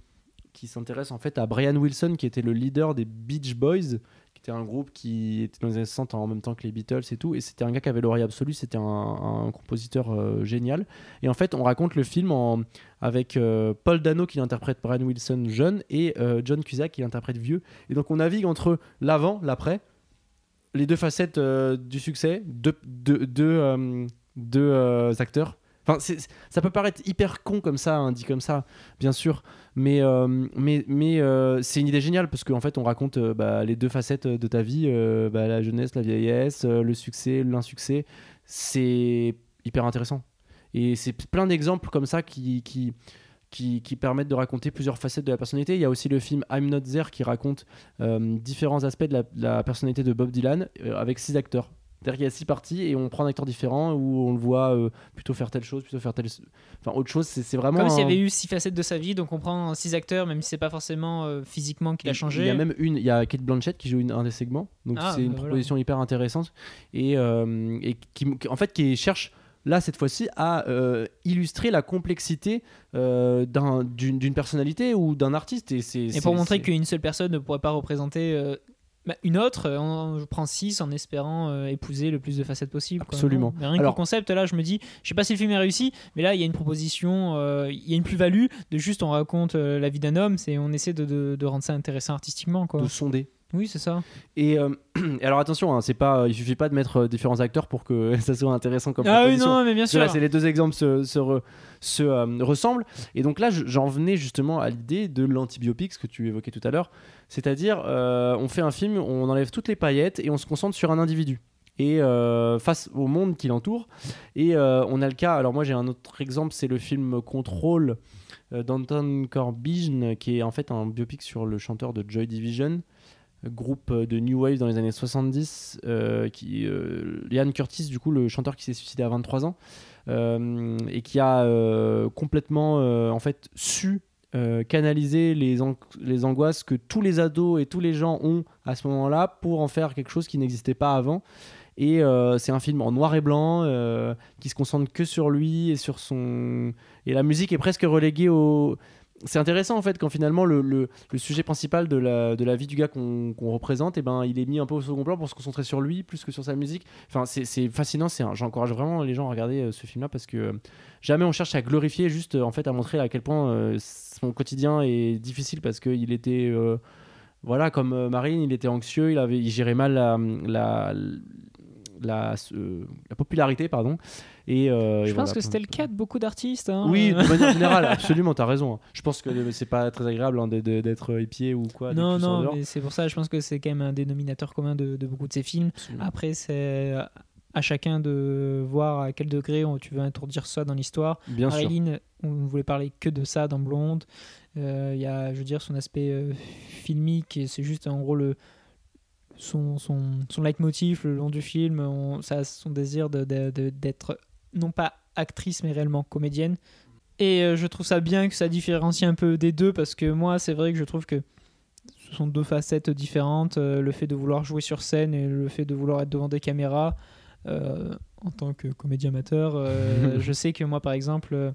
qui s'intéresse en fait à Brian Wilson qui était le leader des Beach Boys était un groupe qui était dans les années 60 en même temps que les Beatles et tout et c'était un gars qui avait l'oreille absolue c'était un, compositeur euh, génial. Et en fait on raconte le film avec euh, Paul Dano qui interprète Brian Wilson jeune et euh, John Cusack qui l'interprète vieux. Et donc on navigue entre l'avant l'après les deux facettes du succès deux, deux, acteurs Enfin, ça peut paraître hyper con comme ça, hein, dit comme ça, bien sûr, mais, euh, mais, mais euh, c'est une idée géniale parce qu'en fait, on raconte euh, bah, les deux facettes de ta vie, bah, la jeunesse, la vieillesse, le succès, l'insuccès. C'est hyper intéressant. Et c'est plein d'exemples comme ça qui, qui, qui, permettent de raconter plusieurs facettes de la personnalité. Il y a aussi le film I'm Not There qui raconte différents aspects de la, personnalité de Bob Dylan avec six acteurs. C'est-à-dire qu'il y a six parties et on prend un acteur différent où on le voit euh, plutôt faire telle chose, plutôt faire telle. Enfin, autre chose, c'est vraiment. Comme s'il y avait eu six facettes de sa vie, donc on prend six acteurs, même si c'est pas forcément euh, physiquement qu'il a changé. Il y a même une, il y a Kate Blanchett qui joue une- un des segments, donc Ah, c'est une bah voilà. proposition hyper intéressante et, euh, et qui, en fait qui cherche là cette fois-ci à euh, illustrer la complexité euh, d'un- d'une personnalité ou d'un artiste et Et pour montrer qu'une seule personne ne pourrait pas représenter euh, bah, une autre, euh, on, je prends 6 en espérant euh, épouser le plus de facettes possible. Absolument. Rien Alors- que le concept, là, je me dis, je sais pas si le film est réussi, mais là, il y a une proposition, euh, il y a une plus-value de juste on raconte euh, la vie d'un homme, c'est on essaie de, de- de rendre ça intéressant artistiquement. Quoi. de sonder. Oui, c'est ça. Et, euh, et alors attention, hein, c'est pas, il suffit pas de mettre euh, différents acteurs pour que ça soit intéressant comme Ah oui, non, mais bien sûr. Là, c'est les deux exemples se, se, re- se, euh, ressemblent. Et donc là, je- j'en venais justement à l'idée de l'antibiopic, ce que tu évoquais tout à l'heure. C'est-à-dire, euh, on fait un film, on enlève toutes les paillettes et on se concentre sur un individu. Et euh, face au monde qui l'entoure. Et euh, on a le cas, alors moi j'ai un autre exemple, c'est le film Control d'Anton Corbijn, qui est en fait un biopic sur le chanteur de Joy Division. Groupe de New Wave dans les années 70, euh, qui, euh, Ian Curtis, du coup, le chanteur qui s'est suicidé à 23 ans, euh, et qui a euh, complètement en fait su canaliser les, les angoisses que tous les ados et tous les gens ont à ce moment-là pour en faire quelque chose qui n'existait pas avant. Et c'est un film en noir et blanc qui se concentre que sur lui et sur son. Et la musique est presque reléguée au. C'est intéressant en fait quand finalement le, sujet principal de la, vie du gars qu'on représente, et ben, il est mis un peu au second plan pour se concentrer sur lui plus que sur sa musique. Enfin, c'est fascinant. J'encourage vraiment les gens à regarder euh, ce film-là parce que euh, jamais on cherche à glorifier, juste euh, en fait à montrer à quel point son quotidien est difficile parce qu'il était. voilà, comme Marine, il était anxieux, il, gérait mal la, la, euh, la popularité, pardon. Et, euh, et Je pense voilà. que c'était le cas de beaucoup d'artistes. hein. Oui, Euh, de manière générale, absolument, t'as raison. Je pense que c'est pas très agréable hein, d'être épié ou quoi. non, non, mais c'est pour ça, je pense que c'est quand même un dénominateur commun de, de beaucoup de ces films. Absolument. Après, c'est à chacun de voir à quel degré on- tu veux introduire ça dans l'histoire. Bien on ne voulait parler que de ça dans Blonde. Euh, Il y a, je veux dire, son aspect euh, filmique, et c'est juste en gros le, son, son, son leitmotiv le long du film. On, ça son désir de- de- de- d'être non pas actrice, mais réellement comédienne. Et euh, je trouve ça bien que ça différencie un peu des deux, parce que moi, c'est vrai que je trouve que ce sont deux facettes différentes. euh, le fait de vouloir jouer sur scène et le fait de vouloir être devant des caméras. Euh, en tant que comédien amateur, euh, je sais que moi, par exemple,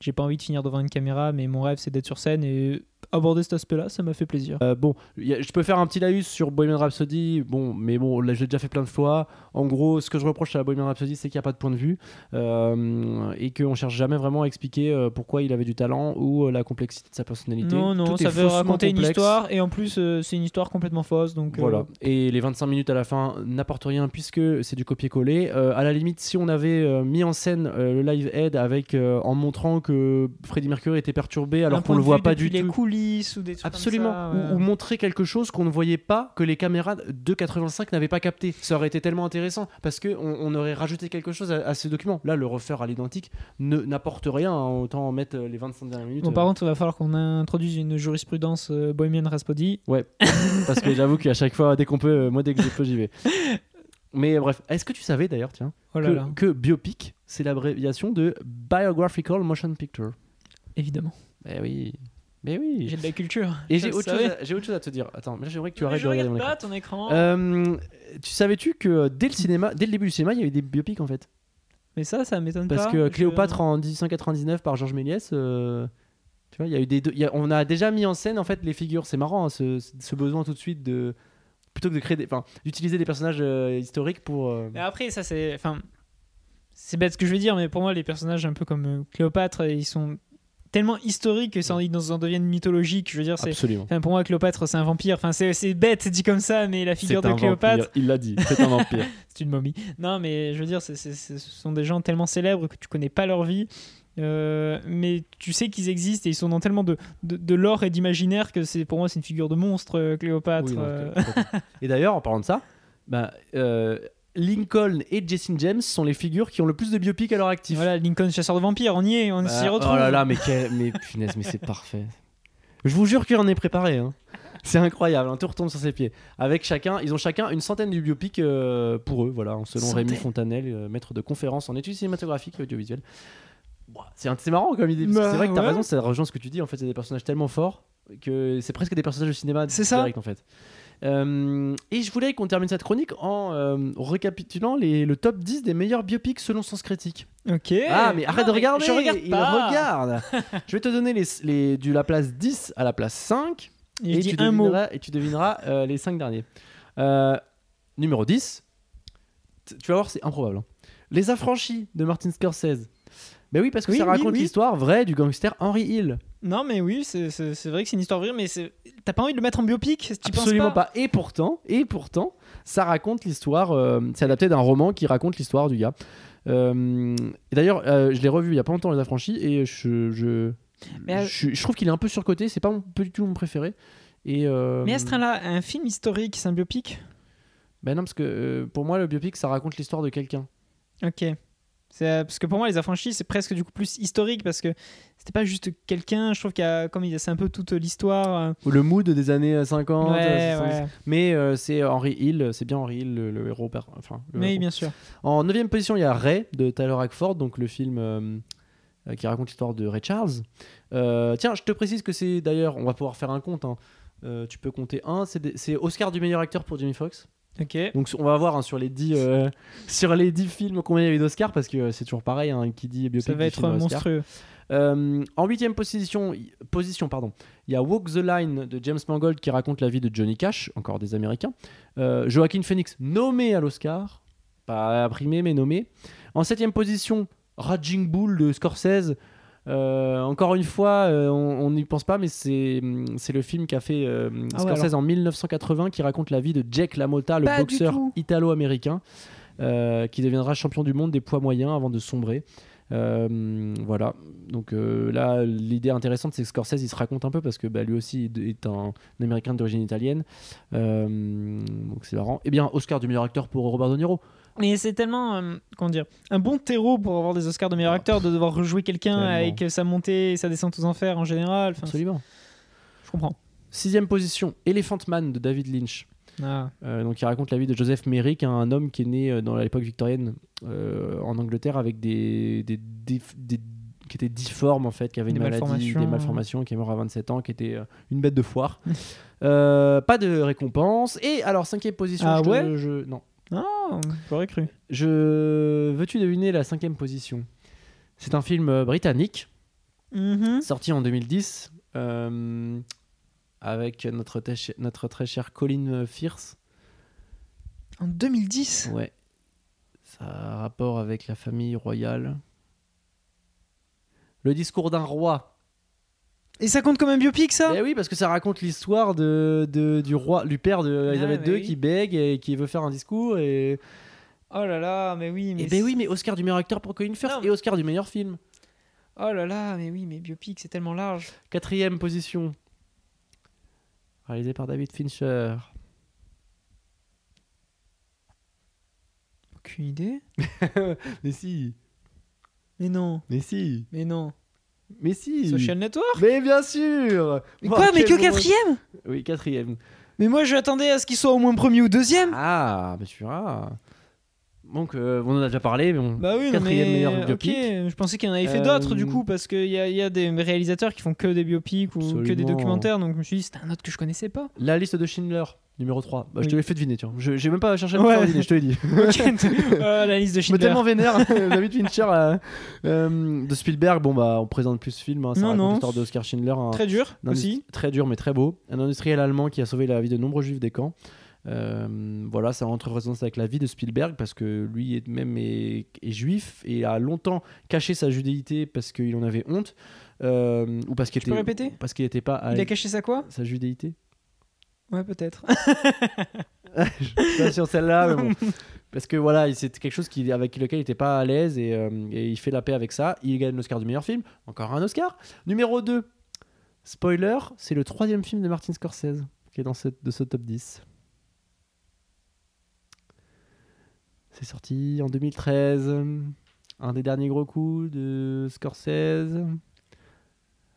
j'ai pas envie de finir devant une caméra, mais mon rêve, c'est d'être sur scène et aborder cet aspect-là, ça m'a fait plaisir. Euh, bon, a- je peux faire un petit laïus sur Bohemian Rhapsody, bon, mais bon, là j'ai déjà fait plein de fois. En gros, ce que je reproche à Bohemian Rhapsody, c'est qu'il n'y a pas de point de vue euh, et qu'on cherche jamais vraiment à expliquer euh, pourquoi il avait du talent ou euh, la complexité de sa personnalité. Non, non, Tout ça veut raconter une histoire et en plus, c'est une histoire complètement fausse. Donc, Voilà. Et les 25 minutes à la fin n'apportent rien puisque c'est du copier-coller. À la limite, si on avait mis en scène le live aid avec en montrant que Freddie Mercury était perturbé alors qu'on point le voit pas du tout. coulisses ou des trucs Absolument. comme ça, ou, ou ouais. montrer quelque chose qu'on ne voyait pas, que les caméras de 85 n'avaient pas capté. Ça aurait été tellement intéressant parce qu'on on aurait rajouté quelque chose à, à ce document. Là, le refaire à l'identique ne- n'apporte rien. hein. Autant mettre euh, les 25 dernières minutes. Bon, par euh, contre, il va falloir qu'on introduise une jurisprudence euh, Bohemian Rhapsody. parce que j'avoue qu'à chaque fois, dès qu'on peut, euh, moi, dès que je peux, j'y vais. Mais bref, est-ce que tu savais d'ailleurs, tiens, Oh là que, là, que biopic, c'est l'abréviation de Biographical Motion Picture? Évidemment. Eh oui. Mais oui. J'ai de la culture. Et j'ai autre, chose à, j'ai autre chose à te dire. Attends, mais j'aimerais que tu mais arrêtes je de regarder regarde mon écran. pas ton écran. Euh, tu savais-tu que dès le cinéma, dès le début du cinéma, il y avait des biopics en fait? Mais ça, ça m'étonne pas. Parce que Je- Cléopâtre en 1899 par Georges Méliès, euh, tu vois, il y a eu des, y a- on a déjà mis en scène en fait les figures. C'est marrant hein, ce, ce besoin tout de suite de plutôt que de créer, enfin, d'utiliser des personnages euh, historiques pour. euh, Mais après, ça, c'est. Enfin. C'est bête ce que je vais dire, mais pour moi, les personnages un peu comme euh, Cléopâtre, ils sont tellement historiques que ça, ils en deviennent mythologiques. Je veux dire, c'est. Pour moi, Cléopâtre, c'est un vampire. Enfin, c'est bête dit comme ça, mais la figure de Cléopâtre, vampire, Il l'a dit. C'est un vampire. c'est une momie. Non, mais je veux dire, ce sont des gens tellement célèbres que tu connais pas leur vie. euh, mais tu sais qu'ils existent et ils sont dans tellement de, de, de lore et d'imaginaire que c'est pour moi c'est une figure de monstre euh, Cléopâtre. Oui, non, euh. et d'ailleurs, en parlant de ça, bah, euh, Lincoln et Jesse James sont les figures qui ont le plus de biopics à leur actif. Voilà, Lincoln chasseur de vampires, on y est, on Bah, s'y retrouve. Oh là là, mais, quel- mais punaise, mais c'est parfait. Je vous jure qu'il en est préparé. hein. C'est incroyable, hein, tout retombe sur ses pieds. Avec chacun, ils ont chacun une centaine de biopics euh, pour eux, voilà, selon. Rémi Fontanel, euh, maître de conférences en études cinématographiques et audiovisuelles. C'est marrant comme idée, Bah, c'est vrai que t'as ouais. raison, ça rejoint ce que tu dis. En fait, c'est des personnages tellement forts que c'est presque des personnages de cinéma C'est ça. direct en fait. Euh, et je voulais qu'on termine cette chronique en euh, récapitulant les, le top 10 des meilleurs biopics selon Sens Critique. Ok. Ah, mais arrête de regarder Je regarde Il pas. regarde Je vais te donner les, les, du la place 10 à la place 5 Et je et, dis tu un mot. devineras, et tu devineras euh, les 5 derniers. Euh, numéro 10, t- tu vas voir, c'est improbable. hein. Les Affranchis de Martin Scorsese. Ben oui, parce que Oui, ça oui, raconte oui. l'histoire vraie du gangster Henry Hill. Non, mais oui, c'est vrai que c'est une histoire vraie, mais t'as pas envie de le mettre en biopic Absolument pas. Et pourtant, et pourtant, ça raconte l'histoire. euh, c'est adapté d'un roman qui raconte l'histoire du gars. Euh, d'ailleurs, euh, je l'ai revu il y a pas longtemps les Affranchis et je je, Mais, euh, je, je trouve qu'il est un peu surcoté. C'est pas mon- pas du tout mon préféré. Et Mais à ce train-là, un film historique, c'est un biopic? Ben non, parce que pour moi, le biopic, ça raconte l'histoire de quelqu'un. Ok. Euh, parce que pour moi, Les Affranchis, c'est presque du coup plus historique parce que c'était pas juste quelqu'un. Je trouve qu'il y a, comme il y a, c'est un peu toute l'histoire. euh, Ou le mood des années 50. ouais, 70. ouais. Mais euh, c'est Henry Hill, c'est bien Henry Hill, le, le héros. Enfin, le Mais héros. bien sûr. En neuvième position, il y a Ray de Tyler Hackford, donc le film euh, euh, qui raconte l'histoire de Ray Charles. Euh, tiens, je te précise que c'est d'ailleurs, on va pouvoir faire un compte. hein. Euh, tu peux compter un, c'est Oscar du meilleur acteur pour Jamie Foxx. Donc on va voir hein, sur les 10 euh, sur les 10 films combien il y a eu d'Oscar parce que euh, c'est toujours pareil hein, qui dit biopic Ça va être Oscar. monstrueux. Euh, en huitième position, position pardon, il y a Walk the Line de James Mangold qui raconte la vie de Johnny Cash, encore des Américains. Euh, Joaquin Phoenix nommé à l'Oscar, pas primé mais nommé. En septième position, Raging Bull de Scorsese. Euh, encore une fois, euh, on n'y pense pas, mais c'est c'est le film qu'a fait euh, Ah ouais, Scorsese en 1980 qui raconte la vie de Jake LaMotta, le Pas boxeur italo-américain, qui deviendra champion du monde des poids moyens avant de sombrer. Voilà. Donc là, l'idée intéressante, c'est que Scorsese, il se raconte un peu parce que bah, lui aussi est un, un Américain d'origine italienne. Donc c'est marrant. Eh bien, Oscar du meilleur acteur pour Robert De Niro. Mais c'est tellement, euh, comment dire, un bon terreau pour avoir des Oscars de meilleur acteur, de devoir rejouer quelqu'un avec sa montée et sa descente aux enfers en général. Enfin, Absolument. je comprends. Sixième position, Elephant Man de David Lynch. Ah. Euh, donc, il raconte la vie de Joseph Merrick, un homme qui est né euh, dans l'époque victorienne euh, en Angleterre avec des, des, des- des- qui était difforme en fait, qui avait une Des maladie, malformations. des malformations, qui est mort à 27 ans, qui était euh, une bête de foire. Euh, pas de récompense. Et alors cinquième position. Ah je te- ouais? je- non. Ah, j'aurais cru. Je veux-tu deviner la cinquième position? C'est un film euh, britannique Mhm. sorti en 2010 euh, avec notre, notre très cher Colin Firth. En 2010 Ouais. Ça a rapport avec la famille royale. Le discours d'un roi. Et ça compte comme un biopic, ça Eh oui, parce que ça raconte l'histoire de, de- du roi, du père de Elisabeth mais II oui. qui bègue et qui veut faire un discours. Et, Oh là là, mais oui. Mais et ben oui, mais Oscar du meilleur acteur pour Colin Firth Non, et Oscar du meilleur film. Oh là là, mais oui, mais biopic, c'est tellement large. Quatrième position. Réalisé par David Fincher. Aucune idée. Mais si, Mais non, mais si, mais non. Mais si. Social Network Mais bien sûr Mais quoi, mais que quatrième Oui, quatrième. Mais moi, j'attendais à ce qu'il soit au moins premier ou deuxième. Ah, bien sûr. ah. Donc, euh, on en a déjà parlé, mais on... Bah oui, non, quatrième mais meilleur biopic. je pensais qu'il y en avait fait Euh, d'autres du coup, parce qu'il y a, il y a des réalisateurs qui font que des biopics ou que des documentaires, donc je me suis dit c'était un autre que je connaissais pas. La liste de Schindler, numéro 3. Bah, Je Oui. te l'ai fait deviner, tiens. Je- J'ai même pas cherché à Ouais. faire deviner, je te l'ai dit. Ok. Euh, la liste de Je me Schindler. tellement vénère, David Fincher euh, euh, de Spielberg. Bon, bah, on présente plus ce film. hein, ça Non, raconte non. l'histoire d'Oscar Schindler. un- Très dur un aussi. industri- Très dur, mais très beau. Un industriel allemand qui a sauvé la vie de nombreux juifs des camps. Euh, voilà, ça entre en résonance avec la vie de Spielberg parce que lui est même est, est juif et a longtemps caché sa judéité parce qu'il en avait honte euh, ou parce qu'il Tu peux était répéter? parce qu'il n'était pas à Il a caché ça quoi? Sa judéité. Ouais, peut-être. Je suis pas sur celle-là, mais bon. Parce que voilà, c'est quelque chose qui, avec lequel il n'était pas à l'aise et, euh, et il fait la paix avec ça. Il gagne l'Oscar du meilleur film. Encore un Oscar. Numéro 2. Spoiler, c'est le troisième film de Martin Scorsese qui est dans ce, de ce top 10. C'est sorti en 2013. Un des derniers gros coups de Scorsese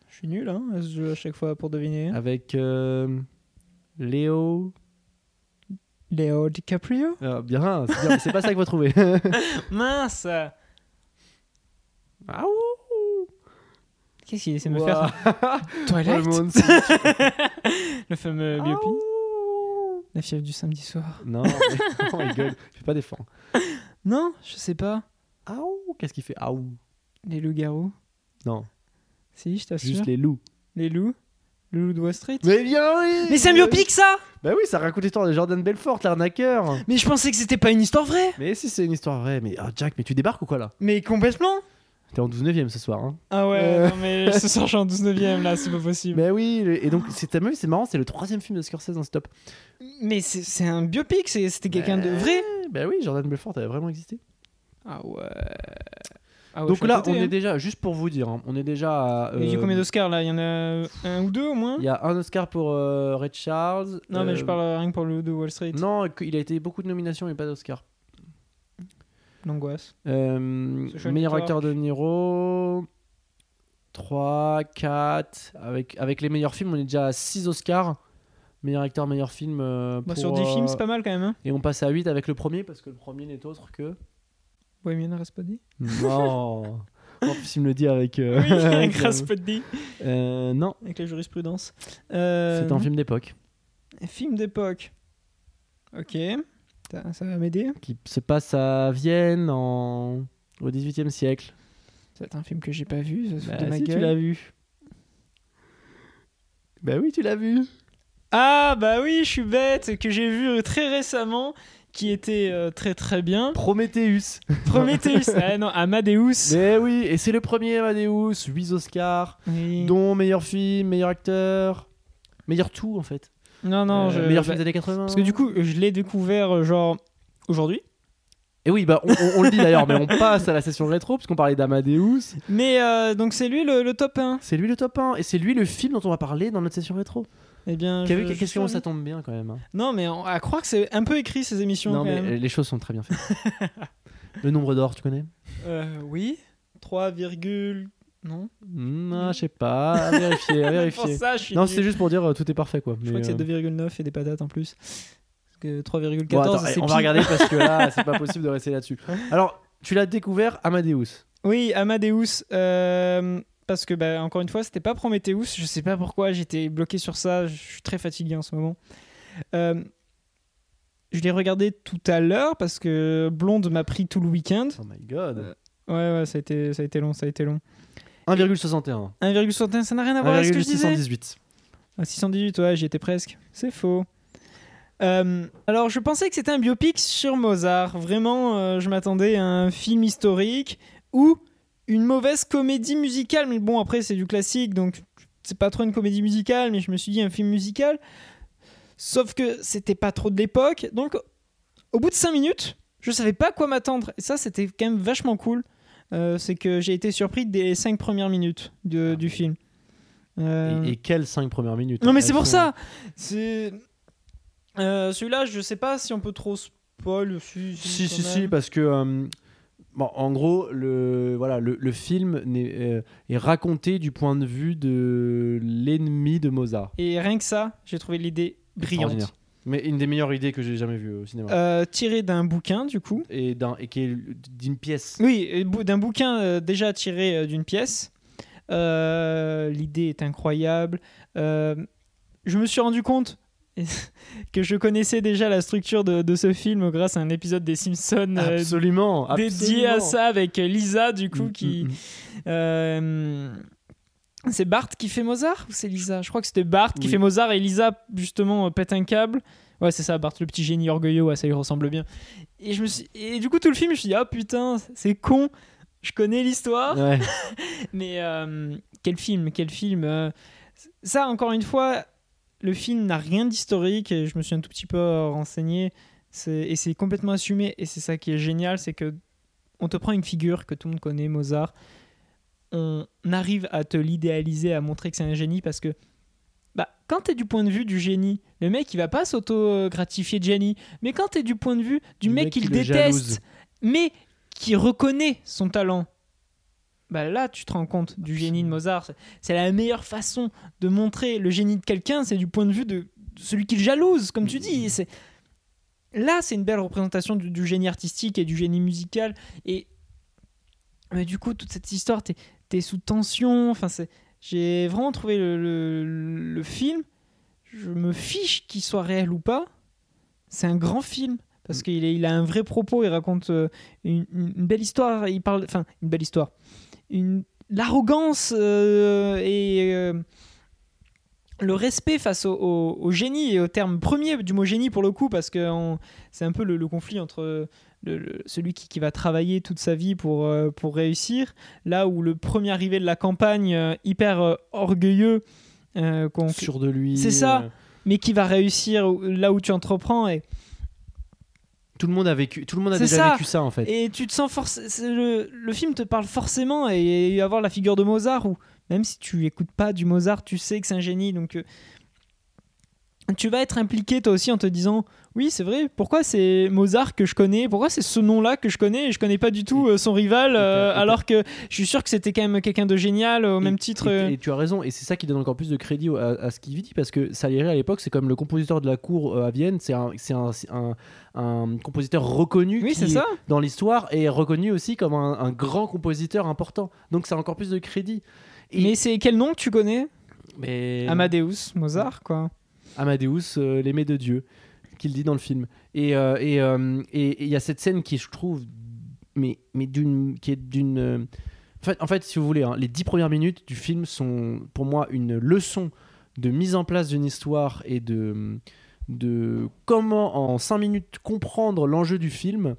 Je suis nul hein, à chaque fois pour deviner. avec euh, Léo. Léo DiCaprio? Ah, bien, c'est bien, mais c'est pas ça qu'il faut trouver. Mince Ah. Qu'est-ce qu'il essaie de me faire? Twilight le fameux biopic. Aouh. La fièvre du samedi soir. Non, mais- non, il gueule. Fais pas d'effort. Non, je sais pas. Aouh, qu'est-ce qu'il fait? Aouh. Les loups-garous? Non, Si, je t'assure. juste les loups. Les loups? Le loup de Wall Street Mais bien oui Mais c'est un biopic ça Bah oui, ça raconte l'histoire de Jordan Belfort, l'arnaqueur. Mais je pensais que c'était pas une histoire vraie Mais si c'est une histoire vraie, mais ah, Jack, mais tu débarques ou quoi là? Mais complètement T'es en 12 9 ce soir, hein Ah ouais, Euh. non mais ce soir je suis en 12 9 là, c'est pas possible. Mais oui, et donc c'est c'est marrant, c'est le troisième film de Scorsese dans ce top. Mais c'est un biopic, c'est- c'était quelqu'un de vrai Bah oui, Jordan Belfort avait vraiment existé. Ah ouais. Ah ouais, donc là, côté, on hein. est déjà, juste pour vous dire, hein, on est déjà à. Il y a eu euh, combien d'Oscars là? Il y en a un ou deux au moins? Il y a un Oscar pour euh, Red Charles. Non mais je euh, parle rien que pour le de Wall Street. Non, il a été beaucoup de nominations et pas d'Oscar. l'angoisse. Euh, meilleur acteur de Niro. 3, 4. Avec, avec les meilleurs films, on est déjà à 6 Oscars. Meilleur acteur, meilleur film. euh, Bah, pour, sur 10 films, euh, c'est pas mal quand même. Hein. Et on passe à 8 avec le premier parce que le premier n'est autre que. Bohemian Rhapsody? Non En plus, il me le dit avec. euh, Oui, avec avec, euh, Rhapsody, euh, non, avec la jurisprudence. Euh, c'est un film d'époque film d'époque. Ok, ça, ça va m'aider? qui se passe à Vienne en... au 18e siècle. C'est un film que j'ai pas vu, ça se fout Bah, de ma si, tu l'as vu. Bah oui, tu l'as vu. Ah bah oui, je suis bête, que j'ai vu très récemment, qui était euh, très très bien. Prometheus. Prometheus, ah non, Amadeus. Mais oui, et c'est le premier Amadeus, 8 Oscars, Oui. dont meilleur film, meilleur acteur, meilleur tout en fait. Non, non, Euh, je... meilleur bah, film des années 80. Parce que du coup, je l'ai découvert euh, genre aujourd'hui. Et oui, bah on, on- on le dit d'ailleurs, mais on passe à la session rétro, parce qu'on parlait d'Amadeus. Mais euh, donc c'est lui le, le top 1. C'est lui le top 1, et c'est lui le film dont on va parler dans notre session rétro. Eh bien, T'as je- vu je qu'est-ce que ça tombe bien quand même. hein. Non, mais on- à croire que c'est un peu écrit ces émissions Non, quand mais même. euh, les choses sont très bien faites. le nombre d'or, tu connais? Euh, oui. 3, non? Hmm, ah, Je sais pas, à vérifier, à Pour vérifier. ça, je suis Non, nul. c'est juste pour dire euh, tout est parfait quoi. Je crois que c'est 2,9 et des patates en plus. Parce que 3,14 Bon, attends, c'est on va regarder parce que là, c'est pas possible de rester là-dessus. Alors, tu l'as découvert Amadeus. Oui, Amadeus. euh, parce que, bah, encore une fois, c'était pas Prometheus. Je sais pas pourquoi, j'étais bloqué sur ça. Je suis très fatigué en ce moment. Euh, je l'ai regardé tout à l'heure parce que Blonde m'a pris tout le week-end. Oh my god. Ouais, ouais, ça a été, ça a été long, ça a été long. 1,61. 1,61, ça n'a rien à voir avec ce que je disais. 1,618. Ah, 618, ouais, j'y étais presque. C'est faux. Euh, alors, je pensais que c'était un biopic sur Mozart. Vraiment, euh, je m'attendais à un film historique ou une mauvaise comédie musicale. Mais bon, après, c'est du classique, donc c'est pas trop une comédie musicale, mais je me suis dit un film musical. Sauf que c'était pas trop de l'époque. Donc, au bout de 5 minutes, je savais pas à quoi m'attendre. Et ça, c'était quand même vachement cool. Euh, c'est que j'ai été surpris des 5 premières minutes de- Ah, du film. Euh, Et, et quelles 5 premières minutes non mais Elles c'est pour sont- ça. C'est Euh, celui-là, je sais pas si on peut trop spoil. Si Si, si, parce que. Bon, en gros, le, voilà, le, le film euh, est raconté du point de vue de l'ennemi de Mozart. Et rien que ça, j'ai trouvé l'idée brillante. Mais une des meilleures idées que j'ai jamais vues au cinéma. Euh, tiré d'un bouquin, du coup. Et, d'un- et qui est d'une pièce. Oui, d'un bouquin euh, déjà tiré euh, d'une pièce. L'idée est incroyable. Je me suis rendu compte que je connaissais déjà la structure de, de ce film grâce à un épisode des Simpsons euh, Absolument, dédié à ça avec Lisa, du coup, Mm, qui. mm, mm. Euh, c'est Bart qui fait Mozart ou c'est Lisa? Je crois que c'était Bart qui fait Mozart et Lisa justement euh, pète un câble. Ouais, c'est ça, Bart, le petit génie orgueilleux, ouais, ça lui ressemble bien. Et, je me suis... et du coup, tout le film, je me suis dit, ah putain, c'est con, je connais l'histoire. Ouais. Mais euh, quel film, quel film. Ça, encore une fois, le film n'a rien d'historique et je me suis un tout petit peu euh, renseigné. C'est- Et c'est complètement assumé. Et c'est ça qui est génial, c'est que on te prend une figure que tout le monde connaît, Mozart. On arrive à te l'idéaliser, à montrer que c'est un génie parce que bah, quand tu es du point de vue du génie, le mec il va pas s'auto-gratifier de génie. Mais quand tu es du point de vue du mec, mec qui qui le le déteste, jalouse. mais qui reconnaît son talent, bah là tu te rends compte du génie de Mozart. C'est- la meilleure façon de montrer le génie de quelqu'un, c'est du point de vue de celui qui le jalouse, comme tu dis. C'est là c'est une belle représentation du, du génie artistique et du génie musical. Et mais du coup toute cette histoire, t'es es sous tension. Enfin c'est j'ai vraiment trouvé le, le- le film. Je me fiche qu'il soit réel ou pas. C'est un grand film parce qu'il est- il a un vrai propos. Il raconte euh, une- une belle histoire. Il parle, enfin, une belle histoire. Une l'arrogance euh, et euh, le respect face au, au- au génie et au terme premier du mot génie pour le coup parce que c'est un peu le, le conflit entre le- le- celui qui, qui va travailler toute sa vie pour, euh, pour réussir là où le premier arrivé de la campagne hyper orgueilleux Sûr de lui. C'est ça. mais qui va réussir là où tu entreprends et, Tout le monde a vécu. Tout le monde a déjà ça. vécu ça en fait. Et tu te sens forcément. Le, le film te parle forcément et, et avoir la figure de Mozart où même si tu écoutes pas du Mozart, tu sais que c'est un génie. Donc euh, tu vas être impliqué toi aussi en te disant oui c'est vrai. Pourquoi c'est Mozart que je connais? Pourquoi c'est ce nom là que je connais et je connais pas du tout euh, son rival euh, alors que je suis sûr que c'était quand même quelqu'un de génial au Et- même titre euh, Et, et tu as raison, et c'est ça qui donne encore plus de crédit au- à, à ce qu'il dit, parce que Salieri à l'époque, c'est comme le compositeur de la cour euh, à Vienne, c'est un, c'est un, c'est un- un compositeur reconnu oui qui, ça. dans l'histoire et reconnu aussi comme un, grand compositeur important. Donc ça a encore plus de crédit. Et- mais c'est quel nom que tu connais? Mais Amadeus Mozart quoi. Amadeus, euh, l'aimé de Dieu, qu'il dit dans le film. Et euh, et euh, et- et il y a cette scène qui, je trouve, mais, mais d'une, qui est d'une. euh, En fait, en fait, si vous voulez, hein, les dix premières minutes du film sont pour moi une leçon de mise en place d'une histoire et de, de comment en cinq minutes comprendre l'enjeu du film.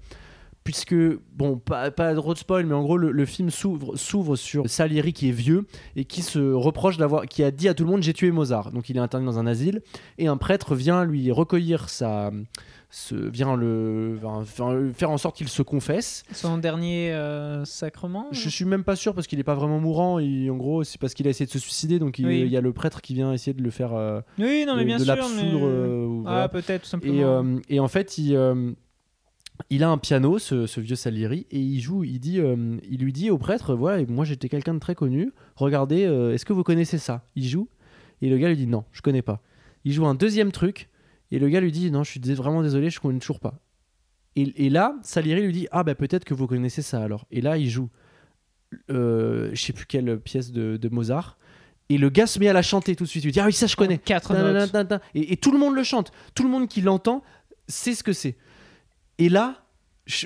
Puisque, bon, pas, pas de spoil, mais en gros, le, le film s'ouvre, s'ouvre sur Salieri qui est vieux et qui se reproche d'avoir, qui a dit à tout le monde j'ai tué Mozart. Donc il est interné dans un asile et un prêtre vient lui recueillir sa, se, vient le, enfin, faire en sorte qu'il se confesse. son dernier euh, sacrement Je suis même pas sûr parce qu'il est pas vraiment mourant. Il, en gros, c'est parce qu'il a essayé de se suicider, donc il, Oui. il y a le prêtre qui vient essayer de le faire euh, oui non mais de, bien de sûr mais... euh, voilà. ah peut-être tout simplement Et, euh, et en fait, il, il a un piano, ce, ce vieux Salieri, et il joue. Il dit, euh, il lui dit au prêtre, voilà, moi j'étais quelqu'un de très connu. Regardez, euh, est-ce que vous connaissez ça? Il joue, et le gars lui dit non, je connais pas. Il joue un deuxième truc, et le gars lui dit non, je suis vraiment désolé, je connais toujours pas. Et, et là, Salieri lui dit ah bah peut-être que vous connaissez ça alors. Et là, il joue, euh, je sais plus quelle pièce de, de Mozart. Et le gars se met à la chanter tout de suite. Il dit ah oui ça je connais. quatre. Et, et tout le monde le chante. Tout le monde qui l'entend sait ce que c'est. Et là,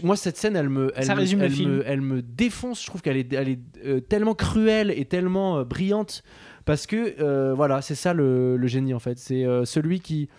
moi, cette scène, elle me, elle Ça me, résume le elle film. me, elle me défonce. Je trouve qu'elle est, elle est euh, tellement cruelle et tellement euh, brillante. Parce que, euh, voilà, c'est ça le, le génie, en fait. C'est celui qui,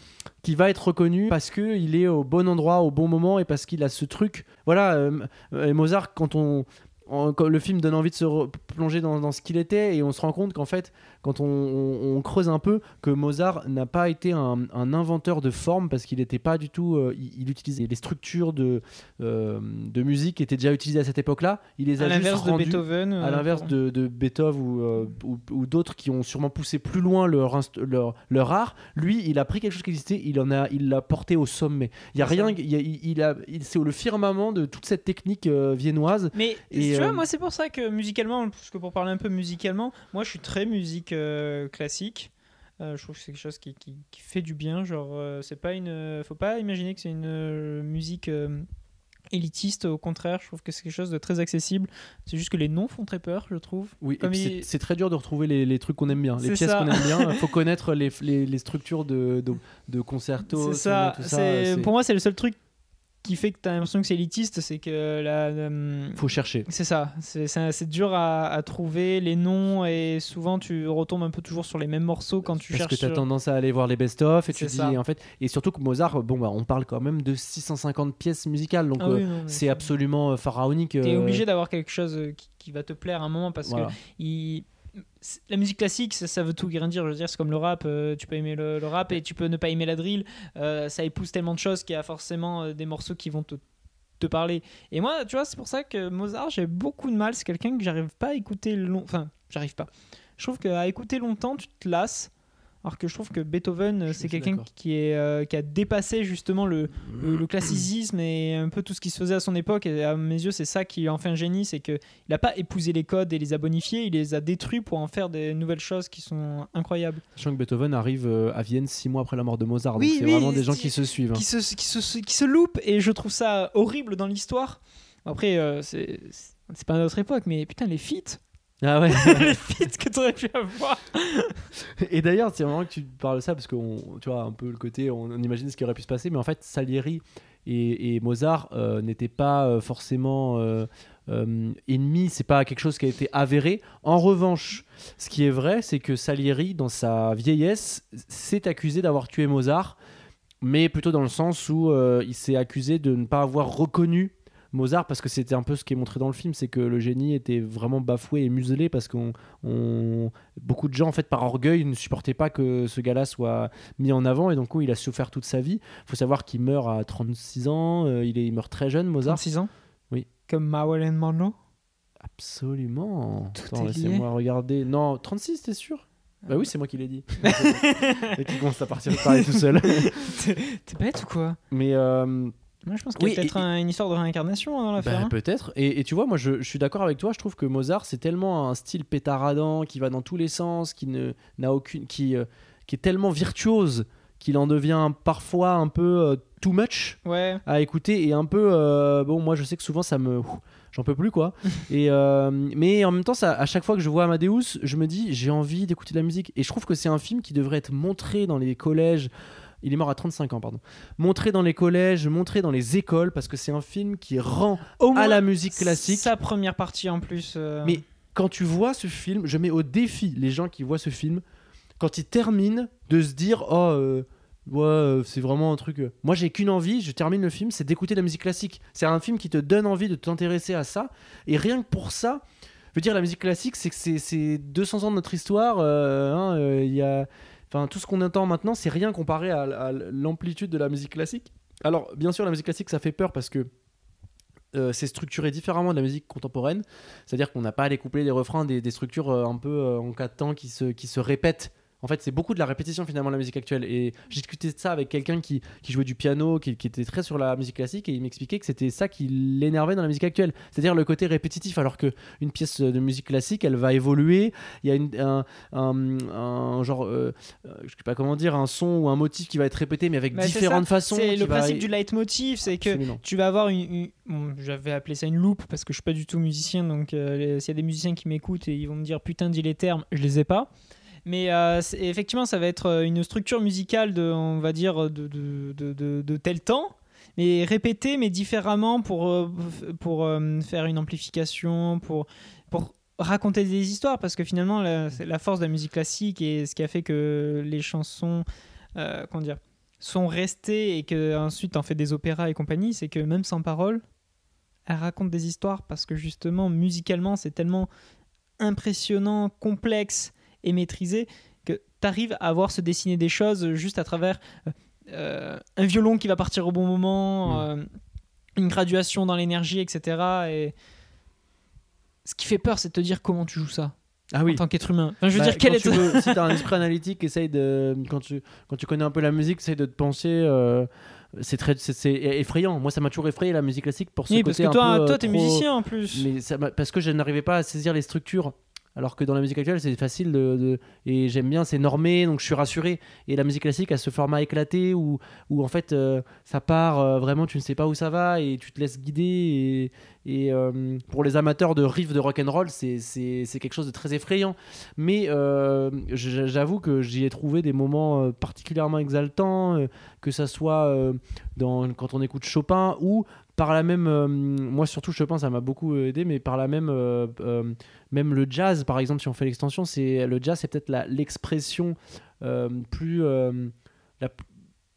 qui va être reconnu parce qu'il est au bon endroit, au bon moment et parce qu'il a ce truc. Voilà, Mozart, quand on. quand le film donne envie de se plonger dans, dans ce qu'il était et on se rend compte qu'en fait quand on, on- on creuse un peu que Mozart n'a pas été un, un inventeur de forme parce qu'il n'était pas du tout euh, il, il utilisait les structures de, euh, de musique qui étaient déjà utilisées à cette époque là il les a à l'inverse de Beethoven à euh, l'inverse pour- de, de Beethoven ou, ou, ou d'autres qui ont sûrement poussé plus loin leur, inst- leur, leur art, lui, il a pris quelque chose qui existait, il en a, il l'a porté au sommet. Il y a rien, il, y a- il, il a, il- c'est le firmament de toute cette technique viennoise. Mais Et, tu vois, moi c'est pour ça que musicalement, parce que pour parler un peu musicalement, moi je suis très musique euh, classique. Euh, je trouve que c'est quelque chose qui, qui, qui fait du bien. Genre, euh, c'est pas une, faut pas imaginer que c'est une musique élitiste. Au contraire, je trouve que c'est quelque chose de très accessible. C'est juste que les noms font très peur, je trouve. Oui, il- c'est, très dur de retrouver les, les trucs qu'on aime bien, les pièces qu'on aime bien. Il faut connaître les, les, les structures de, de, de concerto, C'est ça. tout ça. Pour moi, c'est le seul truc qui fait que tu as l'impression que c'est élitiste, c'est que la, euh, faut chercher. C'est ça, c'est dur à, à trouver les noms et souvent tu retombes un peu toujours sur les mêmes morceaux quand tu Parce cherches. que tu as tendance à aller voir les best-of et tu dis ça. en fait et surtout que Mozart bon bah on parle quand même de 650 pièces musicales donc Ah oui, euh, c'est absolument euh, pharaonique T'es euh, obligé d'avoir quelque chose qui, qui va te plaire à un moment parce voilà. que il- la musique classique, ça, veut tout rien dire. Je veux dire, c'est comme le rap. euh, tu peux aimer le, rap et tu peux ne pas aimer la drill. Euh, ça épouse tellement de choses qu'il y a forcément euh, des morceaux qui vont te, te parler. Et moi, tu vois, c'est pour ça que Mozart, j'ai beaucoup de mal. C'est quelqu'un que j'arrive pas à écouter long. Enfin, j'arrive pas. Je trouve qu'à écouter longtemps, tu te lasses. Alors que je trouve que Beethoven, euh, c'est quelqu'un qui, est, euh, qui a dépassé justement le, le, le classicisme et un peu tout ce qui se faisait à son époque. Et à mes yeux, c'est ça qui en fait un génie, c'est qu'il n'a pas épousé les codes et les a bonifiés, il les a détruits pour en faire des nouvelles choses qui sont incroyables. Sachant que Beethoven arrive euh, à Vienne six mois après la mort de Mozart, Oui, donc c'est oui, vraiment des gens qui se suivent. hein. Qui, se, qui, se, qui se loupent et je trouve ça horrible dans l'histoire. Après, euh, c'est c'est pas notre époque, mais putain, les feats, Ah ouais. les feats que t'aurais pu avoir. Et d'ailleurs, c'est vraiment que tu parles de ça parce que tu vois un peu le côté, on, on imagine ce qui aurait pu se passer, mais en fait, Salieri et, et Mozart euh, n'étaient pas euh, forcément euh, euh, ennemis. C'est pas quelque chose qui a été avéré. En revanche, ce qui est vrai, c'est que Salieri, dans sa vieillesse, s'est accusé d'avoir tué Mozart, mais plutôt dans le sens où euh, il s'est accusé de ne pas avoir reconnu Mozart parce que c'était un peu ce qui est montré dans le film, c'est que le génie était vraiment bafoué et muselé parce qu'on on- beaucoup de gens en fait par orgueil ne supportaient pas que ce gars-là soit mis en avant et donc coup, il a souffert toute sa vie. Il faut savoir qu'il meurt à 36 ans, euh, il, est, il meurt très jeune Mozart. 36 ans Oui. Comme Marilyn Monroe Absolument. Laissez-moi regarder. Non, 36, t'es sûr? Bah oui, c'est moi qui l'ai dit. Et qui commence à partir de parler tout seul. T'es bête ou quoi? Mais euh, Moi, je pense qu'il y a Oui, peut-être et- un- une histoire de réincarnation hein, dans l'affaire. bah, hein. peut-être. Et, et tu vois, moi, je, je suis d'accord avec toi. Je trouve que Mozart, c'est tellement un style pétaradant qui va dans tous les sens, qui ne n'a aucune, qui euh, qui est tellement virtuose qu'il en devient parfois un peu euh, too much Ouais. à écouter et un peu euh, bon. Moi, je sais que souvent ça me J'en peux plus quoi. et euh, mais en même temps, ça, à chaque fois que je vois Amadeus, je me dis j'ai envie d'écouter de la musique. Et je trouve que c'est un film qui devrait être montré dans les collèges. Il est mort à 35 ans, pardon. Montré dans les collèges, montré dans les écoles, parce que c'est un film qui rend Au à la musique classique. Sa première partie en plus. euh, Mais quand tu vois ce film, je mets au défi les gens qui voient ce film, quand ils terminent, de se dire Oh, euh, ouais, euh, c'est vraiment un truc. Moi, j'ai qu'une envie, je termine le film, c'est d'écouter de la musique classique. C'est un film qui te donne envie de t'intéresser à ça. Et rien que pour ça, je veux dire, la musique classique, c'est que c'est- c'est 200 ans de notre histoire. euh, hein, euh, Il y a. Tout ce qu'on entend maintenant, c'est rien comparé à, à l'amplitude de la musique classique. Alors, bien sûr, la musique classique, ça fait peur parce que euh, c'est structuré différemment de la musique contemporaine. C'est-à-dire qu'on n'a pas les couplets, les refrains, des, structures euh, un peu euh, en quatre temps qui se, qui se répètent. En fait, c'est beaucoup de la répétition finalement de la musique actuelle. Et j'ai discuté de ça avec quelqu'un qui, qui jouait du piano, qui, qui était très sur la musique classique, et il m'expliquait que c'était ça qui l'énervait dans la musique actuelle. C'est-à-dire le côté répétitif, alors que une pièce de musique classique, elle va évoluer. Il y a une- un, un- un genre, euh, euh, je sais pas comment dire, un son ou un motif qui va être répété, mais avec différentes façons. C'est le va- principe du leitmotiv, c'est que Absolument. tu vas avoir une, une- bon, j'avais appelé ça une loupe parce que je suis pas du tout musicien donc euh, s'il y a des musiciens qui m'écoutent et ils vont me dire putain dis les termes je les ai pas mais euh, effectivement ça va être euh, une structure musicale de on va dire de, tel temps mais répétée mais différemment pour euh, pour faire une amplification pour pour raconter des histoires. Parce que finalement la, force de la musique classique et ce qui a fait que les chansons comment dire sont restées et que ensuite en fait des opéras et compagnie, c'est que même sans parole, elle raconte des histoires parce que justement musicalement c'est tellement impressionnant, complexe et maîtrisé que tu arrives à voir se dessiner des choses juste à travers euh, euh, un violon qui va partir au bon moment, euh, une graduation dans l'énergie, etc. Et ce qui fait peur, c'est de te dire comment tu joues ça Ah oui. en tant qu'être humain. Enfin, je veux Bah, dire, quel est tu veux- si tu as un esprit analytique, essaye de quand tu quand tu connais un peu la musique, essaye de te penser. euh, c'est très c'est- effrayant. Moi, ça m'a toujours effrayé la musique classique pour ce Oui, parce côté que un toi, peu, euh, toi, t'es musicien en plus. Mais ça parce que je n'arrivais pas à saisir les structures. Alors que dans la musique actuelle, c'est facile de, et j'aime bien, c'est normé, donc je suis rassuré. Et la musique classique a ce format éclaté où, où en fait euh, ça part euh, vraiment, tu ne sais pas où ça va et tu te laisses guider. Et, euh, pour les amateurs de riff de rock and roll, c'est quelque chose de très effrayant. Mais j'avoue que j'y ai trouvé des moments particulièrement exaltants, que ça soit quand on écoute Chopin ou par la même, euh, moi surtout Chopin, ça m'a beaucoup aidé, mais par la même, euh, euh, même le jazz, par exemple, si on fait l'extension, c'est le jazz, c'est peut-être l'expression plus,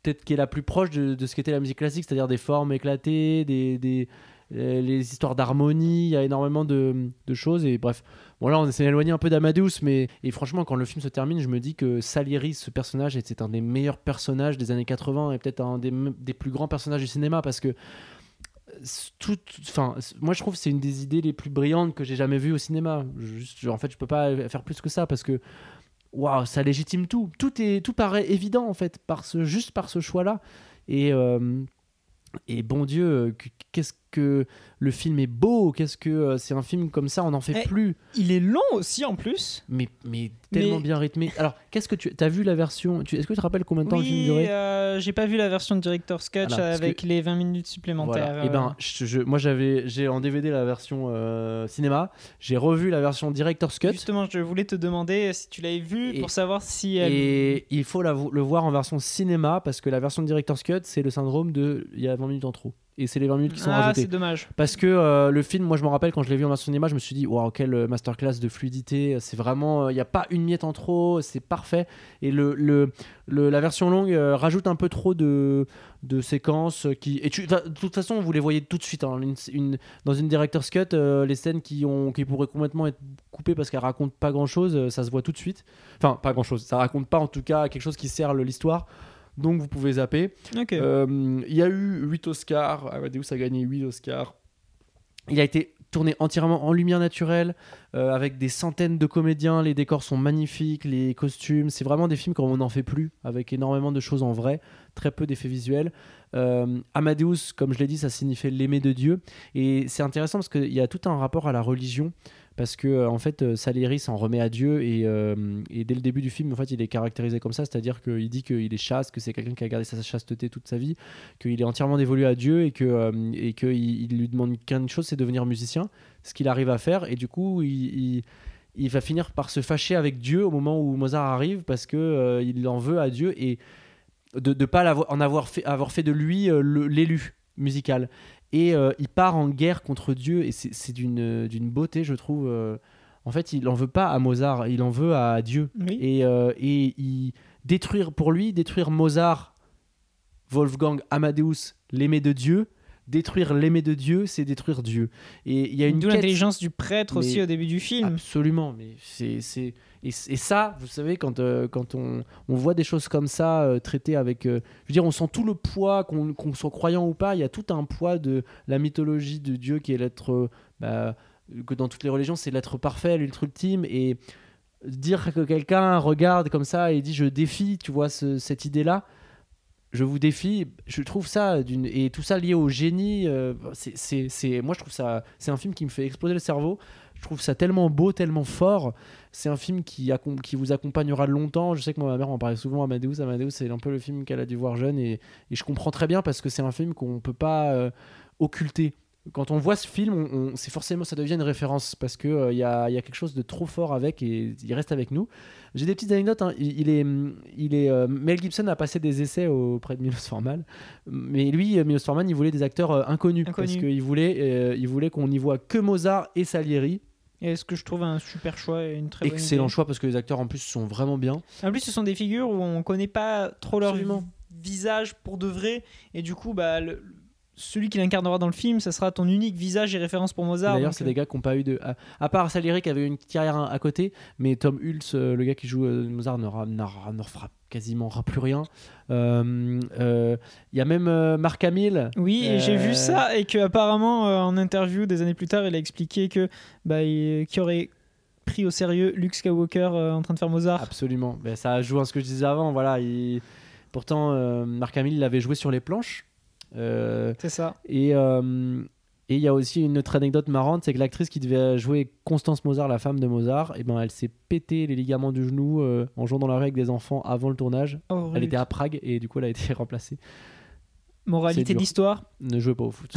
peut-être qui est la plus proche de, de ce qu'était la musique classique, c'est-à-dire des formes éclatées, des, des- les histoires d'harmonie, il y a énormément de, de choses et bref. Bon là, on s'est éloigné un peu d'Amadeus, mais et franchement, quand le film se termine, je me dis que Salieri, ce personnage, est- c'est un des meilleurs personnages des années 80 et peut-être un des, des plus grands personnages du cinéma parce que tout, enfin, moi je trouve que c'est une des idées les plus brillantes que j'ai jamais vues au cinéma. Juste, en fait, je peux pas faire plus que ça parce que waouh, ça légitime tout. Tout est, tout paraît évident en fait, par ce, juste par ce choix-là. Et euh, et bon Dieu, euh, que- qu'est-ce que le film est beau, qu'est-ce que euh, c'est un film comme ça, on n'en fait Eh, plus. Il est long aussi en plus. Mais, mais tellement Mais- bien rythmé. Alors, qu'est-ce que tu as vu la version Est-ce que tu te rappelles combien de temps le film Oui, durait? euh, j'ai pas vu la version de Director's Cut Voilà, parce avec les 20 minutes supplémentaires. Voilà. Et euh. ben, je- je- moi j'avais, j'ai en DVD la version euh, cinéma, j'ai revu la version director's cut. Justement, je voulais te demander si tu l'avais vu Et- pour savoir si elle. Et il faut la le voir en version cinéma parce que la version director's cut, c'est le syndrome de il y a 20 minutes en trop. Et c'est les 20 minutes qui sont ah, rajoutées. c'est dommage. Parce que euh, le film, moi je me rappelle quand je l'ai vu en version cinéma, je me suis dit, waouh, quelle euh, masterclass de fluidité. C'est vraiment, il n'y a pas une miette en trop, c'est parfait. Et le, le, le- la version longue euh, rajoute un peu trop de, de séquences qui. Et tu, enfin, de toute façon, vous les voyez tout de suite. hein. Une- une- dans une director's cut, euh, les scènes qui, ont, qui pourraient complètement être coupées parce qu'elles racontent pas grand chose, ça se voit tout de suite. Enfin, pas grand chose. Ça raconte pas en tout cas quelque chose qui sert l'histoire. Donc vous pouvez zapper. Euh, il y a eu 8 Oscars. Amadeus a gagné 8 Oscars. Il a été tourné entièrement en lumière naturelle, euh, avec des centaines de comédiens. Les décors sont magnifiques, les costumes. C'est vraiment des films comme on n'en fait plus, avec énormément de choses en vrai, très peu d'effets visuels. Euh, Amadeus, comme je l'ai dit, ça signifie l'aimer de Dieu. Et c'est intéressant parce qu'il y a tout un rapport à la religion parce que euh, en fait euh, Salieri s'en remet à Dieu et, euh, et, dès le début du film en fait il est caractérisé comme ça. C'est-à-dire qu'il dit qu'il est chaste que c'est quelqu'un qui a gardé sa chasteté toute sa vie qu'il est entièrement dévolu à Dieu et que et qu'il il lui demande qu'une chose c'est de devenir musicien ce qu'il arrive à faire. Et du coup il, il, va finir par se fâcher avec Dieu au moment où Mozart arrive parce que il en veut à Dieu et de ne pas en avoir fait, avoir fait de lui l'élu musical et euh, il part en guerre contre Dieu et c'est d'une beauté je trouve euh. en fait il en veut pas à Mozart il en veut à Dieu et, euh, et il détruire pour lui détruire Mozart Wolfgang Amadeus l'aimé de Dieu détruire l'aimé de Dieu, c'est détruire Dieu. Et il y a une D'où l'intelligence du prêtre aussi au début du film. Absolument, mais c'est et, ça, vous savez, quand, euh, quand on, on, voit des choses comme ça euh, traitées avec. Euh, je veux dire, on sent tout le poids, qu'on soit croyant ou pas, il y a tout un poids de la mythologie de Dieu qui est l'être. Bah, que dans toutes les religions, c'est l'être parfait, l'ultra ultime. Et dire que quelqu'un regarde comme ça et dit je défie, tu vois, cette idée-là, je vous défie, je trouve ça et tout ça lié au génie, c'est moi je trouve ça c'est un film qui me fait exploser le cerveau. Je trouve ça tellement beau, tellement fort. C'est un film qui, qui vous accompagnera longtemps. Je sais que moi, ma mère en parlait souvent. Amadeus, Amadeus, c'est un peu le film qu'elle a dû voir jeune. Et, et je comprends très bien parce que c'est un film qu'on ne peut pas euh, occulter quand on voit ce film, c'est forcément ça devient une référence parce que il euh, y, a, y, a, quelque chose de trop fort avec et il reste avec nous. J'ai des petites anecdotes. Hein. Il, est, il est euh, Mel Gibson a passé des essais auprès de Milos Forman, mais lui, Milos Forman, il voulait des acteurs inconnus, parce qu'il voulait, il voulait qu'on n'y voit que Mozart et Salieri. Et ce que je trouve un super choix et une très Excellent choix parce que les acteurs en plus sont vraiment bien. En plus, ce sont des figures où on connaît pas trop leur visage pour de vrai et du coup, bah, celui qui l'incarnera dans le film, ça sera ton unique visage et référence pour Mozart. D'ailleurs, c'est des euh, gars qui n'ont pas eu de. À, part Salieri qui avait une carrière à côté, mais Tom Hulce, euh, le gars qui joue euh, Mozart, ne refera quasiment plus rien. Il y a même Marc Hamill. Oui, j'ai vu ça et qu'apparemment, en interview des années plus tard, il a expliqué que bah, qui aurait pris au sérieux Luke Skywalker en train de faire Mozart. Absolument. Ben, ça joue à ce que je disais avant. Voilà, il... Pourtant, Marc Hamill l'avait joué sur les planches. Euh, c'est ça. Et euh, et il y a aussi une autre anecdote marrante, c'est que l'actrice qui devait jouer Constance Mozart, la femme de Mozart, et eh ben elle s'est pété les ligaments du genou euh, en jouant dans la rue avec des enfants avant le tournage. Oh, elle était à Prague et du coup elle a été remplacée. Moralité d'histoire Ne jouez pas au foot.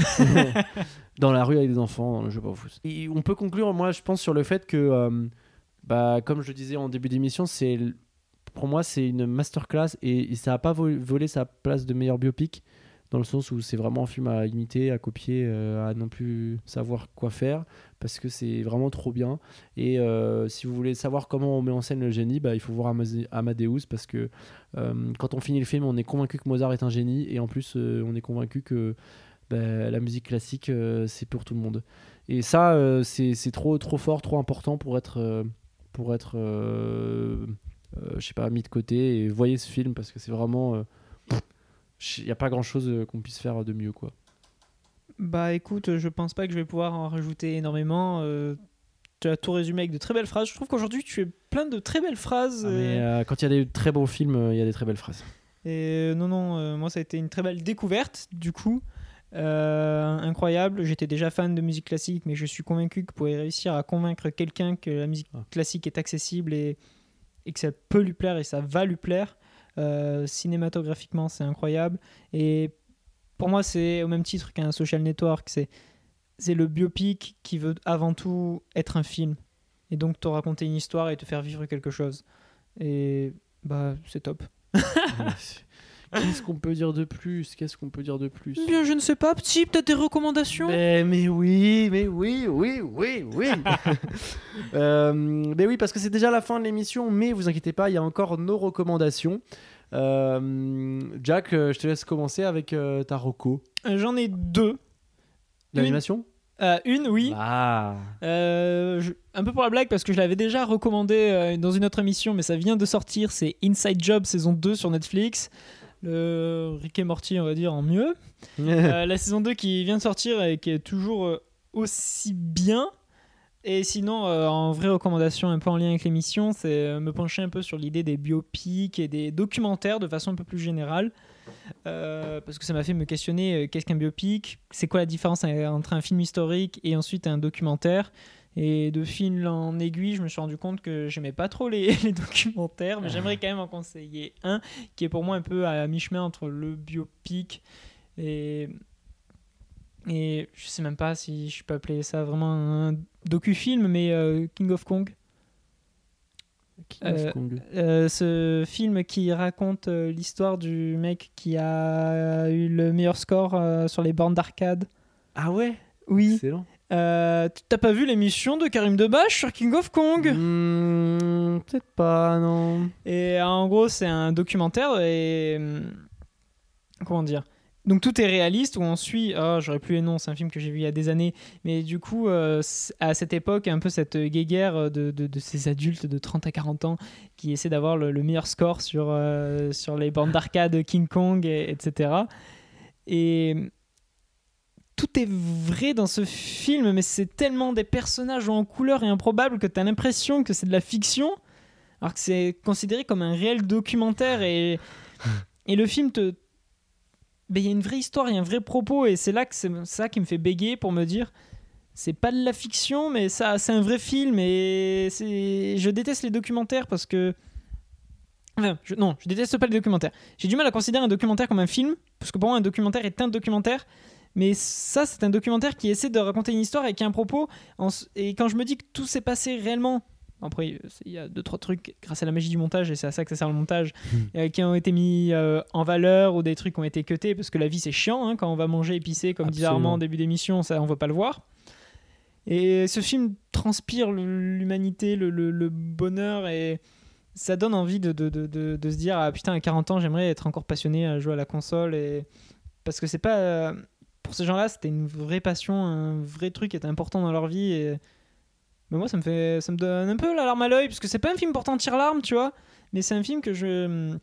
dans la rue avec des enfants, ne jouez pas au foot. Et on peut conclure, moi je pense, sur le fait que, bah, comme je le disais en début d'émission, c'est pour moi c'est une masterclass et, ça n'a pas volé sa place de meilleur biopic dans le sens où c'est vraiment un film à imiter, à copier, euh, à non plus savoir quoi faire, parce que c'est vraiment trop bien. Et euh, si vous voulez savoir comment on met en scène le génie, bah, il faut voir Amadeus, parce que euh, quand on finit le film, on est convaincu que Mozart est un génie, et en plus, on est convaincu que bah, la musique classique, c'est pour tout le monde. Et ça, c'est trop, trop fort, trop important pour être, pour être je sais pas, mis de côté. Et voyez ce film, parce que c'est vraiment il n'y a pas grand chose euh, qu'on puisse faire de mieux quoi. Bah écoute, je pense pas que je vais pouvoir en rajouter énormément. Euh, tu as tout résumé avec de très belles phrases. Je trouve qu'aujourd'hui tu es plein de très belles phrases. Ah, mais euh, quand il y a des très beaux films, il y a des très belles phrases. Et non, non, moi ça a été une très belle découverte du coup. incroyable. J'étais déjà fan de musique classique, mais je suis convaincu que pour réussir à convaincre quelqu'un que la musique ah. classique est accessible et, et que ça peut lui plaire et ça va lui plaire, euh, cinématographiquement, c'est incroyable. Et pour moi, c'est au même titre qu'un social network. C'est, c'est le biopic qui veut avant tout être un film. Et donc te raconter une histoire et te faire vivre quelque chose. Et bah, c'est top. Qu'est-ce qu'on peut dire de plus? Qu'est-ce qu'on peut dire de plus? Bien, je ne sais pas. Petit, peut-être des recommandations? Mais, mais, oui, mais oui, oui, oui, oui. euh, mais oui, parce que c'est déjà la fin de l'émission, mais vous inquiétez pas, il y a encore nos recommandations. Euh, Jack, euh, je te laisse commencer avec euh, ta reco. J'en ai deux. L'animation? Une, oui. Ah. un peu pour la blague, parce que je l'avais déjà recommandé dans une autre émission, mais ça vient de sortir. C'est Inside Job saison 2 sur Netflix le Rick et Morty, on va dire, en mieux. Euh, la saison 2 qui vient de sortir et qui est toujours euh, aussi bien. Et sinon, euh, en vraie recommandation un peu en lien avec l'émission, c'est me pencher un peu sur l'idée des biopics et des documentaires de façon un peu plus générale. Euh, parce que ça m'a fait me questionner qu'est-ce qu'un biopic, c'est quoi la différence entre un film historique et ensuite un documentaire? Et de fil en aiguille, je me suis rendu compte que j'aimais pas trop les, les documentaires, mais j'aimerais quand même en conseiller un qui est pour moi un peu à mi-chemin entre le biopic et. Et je sais même pas si je peux appeler ça vraiment un docu-film, mais euh, King of Kong. King of Euh, Kong. Euh, ce film qui raconte l'histoire du mec qui a eu le meilleur score sur les bornes d'arcade. Ah ouais? Oui. Excellent. Euh, T'as pas vu l'émission de Karim Debache sur King of Kong? Hmm, Peut-être pas, non. Et euh, en gros, c'est un documentaire et. hum, Comment dire? Donc tout est réaliste où on suit, oh, j'aurais plus les noms, c'est un film que j'ai vu il y a des années, mais du coup euh, à cette époque un peu cette guéguerre de, de, de ces adultes de 30 à 40 ans qui essaient d'avoir le, le meilleur score sur, euh, sur les bandes d'arcade King Kong, et- etc. Et tout est vrai dans ce film, mais c'est tellement des personnages en couleur et improbables que tu as l'impression que c'est de la fiction, alors que c'est considéré comme un réel documentaire et, et le film te. Ben, Il y a une vraie histoire, il y a un vrai propos, et c'est là que c'est ça qui me fait bégayer pour me dire c'est pas de la fiction, mais ça, c'est un vrai film, et je déteste les documentaires parce que. Non, je déteste pas les documentaires. J'ai du mal à considérer un documentaire comme un film, parce que pour moi, un documentaire est un documentaire, mais ça, c'est un documentaire qui essaie de raconter une histoire et qui a un propos. en Et quand je me dis que tout s'est passé réellement, après, il y a deux, trois trucs grâce à la magie du montage, et c'est à ça que ça sert le montage, euh, qui ont été mis euh, en valeur ou des trucs qui ont été cutés, parce que la vie c'est chiant hein, quand on va manger épicé, comme disait Absolument. Armand en début d'émission, ça on va pas le voir. Et ce film transpire l'humanité, le, le- le bonheur, et ça donne envie de, de, de, de- de se dire ah putain, à 40 ans, j'aimerais être encore passionné à jouer à la console. Et... Parce que c'est pas. Pour ces gens-là, c'était une vraie passion, un vrai truc qui était important dans leur vie. Et... Mais moi, ça me, fait... ça me donne un peu la larme à l'œil, parce que c'est pas un film portant tire-larme, tu vois, mais c'est un film que je.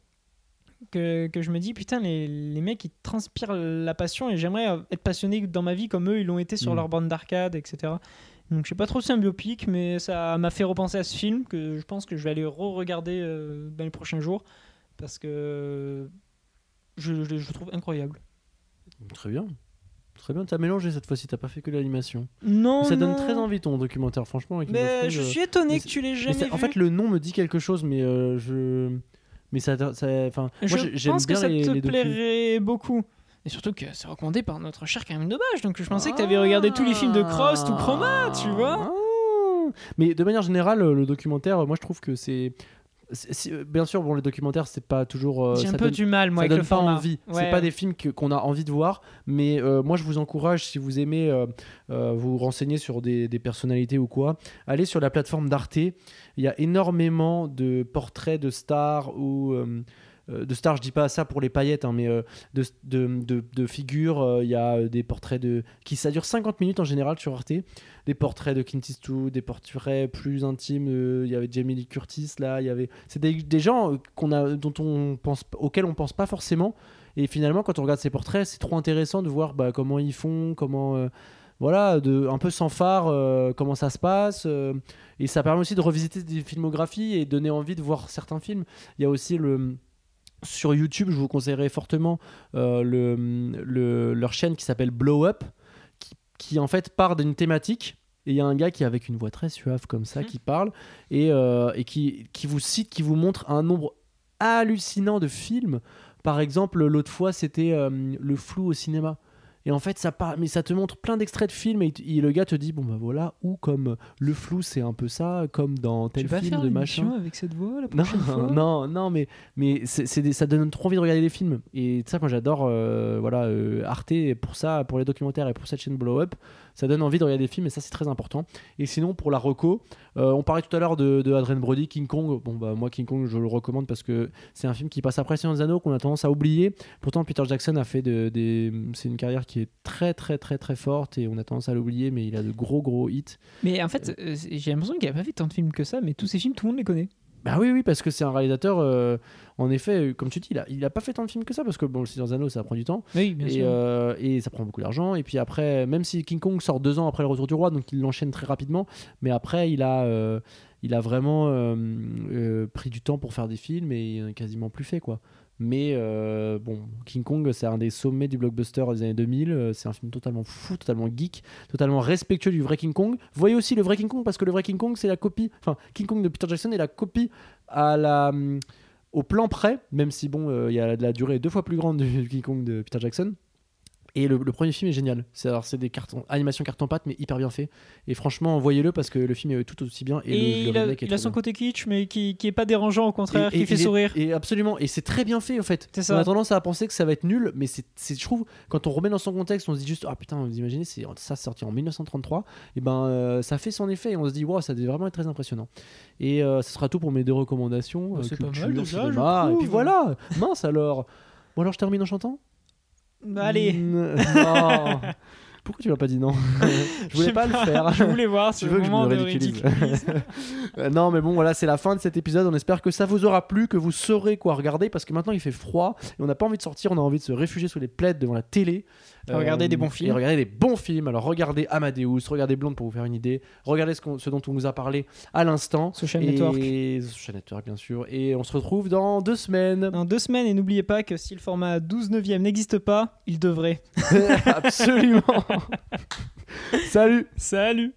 Que, que je me dis, putain, les, les mecs, ils transpirent la passion et j'aimerais être passionné dans ma vie comme eux, ils l'ont été sur Mm. leur bande d'arcade, etc. Donc je sais pas trop si c'est un biopic, mais ça m'a fait repenser à ce film que je pense que je vais aller re-regarder euh, dans les prochains jours parce que je, je- je le trouve incroyable. Très bien. Très bien, t'as mélangé cette fois-ci, t'as pas fait que l'animation. Non, ça donne très envie ton documentaire, franchement. avec Mais je euh, suis étonné mais que tu l'aies mais jamais c'est- vu. En fait, le nom me dit quelque chose, mais euh, je. Mais ça. ça enfin, je moi, j'ai- j'aime pense que bien ça les, te les docus. plairait beaucoup. Et surtout que c'est recommandé par notre cher Karim Debache, donc je pensais que tu avais regardé tous les films de Cross ou Chroma, tu vois. Ah. Mais de manière générale, le documentaire, moi je trouve que c'est. C'est- Bien sûr, bon, les documentaires, c'est pas toujours. euh, J'ai un peu donne- du mal, moi, ça avec donne le pas format. envie. Ouais. C'est pas des films qu'on a envie de voir, mais euh, moi je vous encourage, si vous aimez euh, euh, vous renseigner sur des, des personnalités ou quoi, allez sur la plateforme d'Arte. Il y a énormément de portraits de stars ou euh, euh, de stars. Je dis pas ça pour les paillettes, hein, mais euh, de, de, de- de figures. euh, Il y a des portraits de qui ça dure 50 minutes en général sur Arte. Des portraits de Clint Eastwood, des portraits plus intimes. euh, Il y avait Jamie Lee Curtis là. Il y avait c'est des, gens euh, qu'on a dont on pense auxquels on pense pas forcément. Et finalement, quand on regarde ces portraits, c'est trop intéressant de voir bah, comment ils font, comment. euh, voilà, de, un peu sans phare, comment ça se passe. et ça permet aussi de revisiter des filmographies et donner envie de voir certains films. Il y a aussi le. Sur YouTube, je vous conseillerais fortement le, le- leur chaîne qui s'appelle Blow Up, qui en fait part d'une thématique. Et il y a un gars qui, avec une voix très suave comme ça, Mhm. qui parle et, euh, et qui, qui vous cite, qui vous montre un nombre hallucinant de films. Par exemple, l'autre fois, c'était euh, Le flou au cinéma. Et en fait, ça, part, mais ça te montre plein d'extraits de films et, et le gars te dit bon bah voilà ou comme euh, le flou c'est un peu ça comme dans Tu tel vas film faire de une machin. avec cette voix la Non, prochaine fois? non, non, mais, mais c'est, c'est des- ça donne trop envie de regarder les films. Et ça, moi j'adore euh, voilà, euh, Arte pour ça, pour les documentaires et pour cette chaîne Blow Up. Ça donne envie de regarder des films et ça, c'est très important. Et sinon, pour la reco, euh, on parlait tout à l'heure de, Adrien Brody, King Kong. Bon, bah, moi, King Kong, je le recommande parce que c'est un film qui passe après Seigneur des Anneaux, qu'on a tendance à oublier. Pourtant, Peter Jackson a fait de- des. C'est une carrière qui est très, très, très, très forte et on a tendance à l'oublier, mais il a de gros, gros hits. Mais en fait, euh, j'ai l'impression qu'il a pas fait tant de films que ça, mais tous ces films, tout le monde les connaît. Bah oui, oui, parce que c'est un réalisateur. euh, en effet, euh, comme tu dis, il a, il a pas fait tant de films que ça parce que bon, le Seigneur Anneaux, ça prend du temps Oui, bien et, sûr. euh, et ça prend beaucoup d'argent. Et puis après, même si King Kong sort deux ans après le Retour du Roi, donc il l'enchaîne très rapidement, mais après, il a, euh, il a vraiment pris du temps pour faire des films et il en a quasiment plus fait quoi. Mais euh, bon, King Kong, c'est un des sommets du blockbuster des années 2000. euh, C'est un film totalement fou, totalement geek, totalement respectueux du vrai King Kong. Voyez aussi le vrai King Kong parce que le vrai King Kong, c'est la copie. Enfin, King Kong de Peter Jackson est la copie à la, hum, au plan près, même si bon, euh, il y a la durée deux fois plus grande du King Kong de Peter Jackson. Et le, le premier film est génial. C'est alors c'est des cartons, animation carton pâte, mais hyper bien fait. Et franchement, voyez-le parce que le film est tout aussi bien. Et, Et, le- le, il a, est il a son bien. côté kitsch, mais qui, qui est pas dérangeant, au contraire, Et- qui fait sourire. Et absolument, et c'est très bien fait en fait. C'est On ça. a tendance à penser que ça va être nul, mais c'est, je trouve, quand on remet dans son contexte, on se dit juste, ah putain, vous imaginez, c'est, ça sorti en 1933, et ben euh, ça fait son effet, et on se dit, wow, ça devait vraiment être très impressionnant. Et euh, ce sera tout pour mes deux recommandations. Bah, euh, c'est pas mal culture, déjà, cinéma, et puis voilà, mince alors. Bon alors je termine en chantant? Allez, Mm, Non. Pourquoi tu m'as pas dit non Je voulais pas, le faire. je voulais voir ce Tu veux que je de ridiculise. Euh, non, mais bon, voilà, c'est la fin de cet épisode. On espère que ça vous aura plu, que vous saurez quoi regarder, parce que maintenant il fait froid et on n'a pas envie de sortir. On a envie de se réfugier sous les plaids devant la télé. Euh, Regarder des bons films. Et regarder des bons films. Alors regardez Amadeus, regardez Blonde pour vous faire une idée. Regardez ce, dont on vous a parlé à l'instant. Social et... Network. Social Network, bien sûr. Et on se retrouve dans deux semaines. Dans deux semaines, et n'oubliez pas que si le format 12 neuvième n'existe pas, il devrait. Absolument. Salut Salut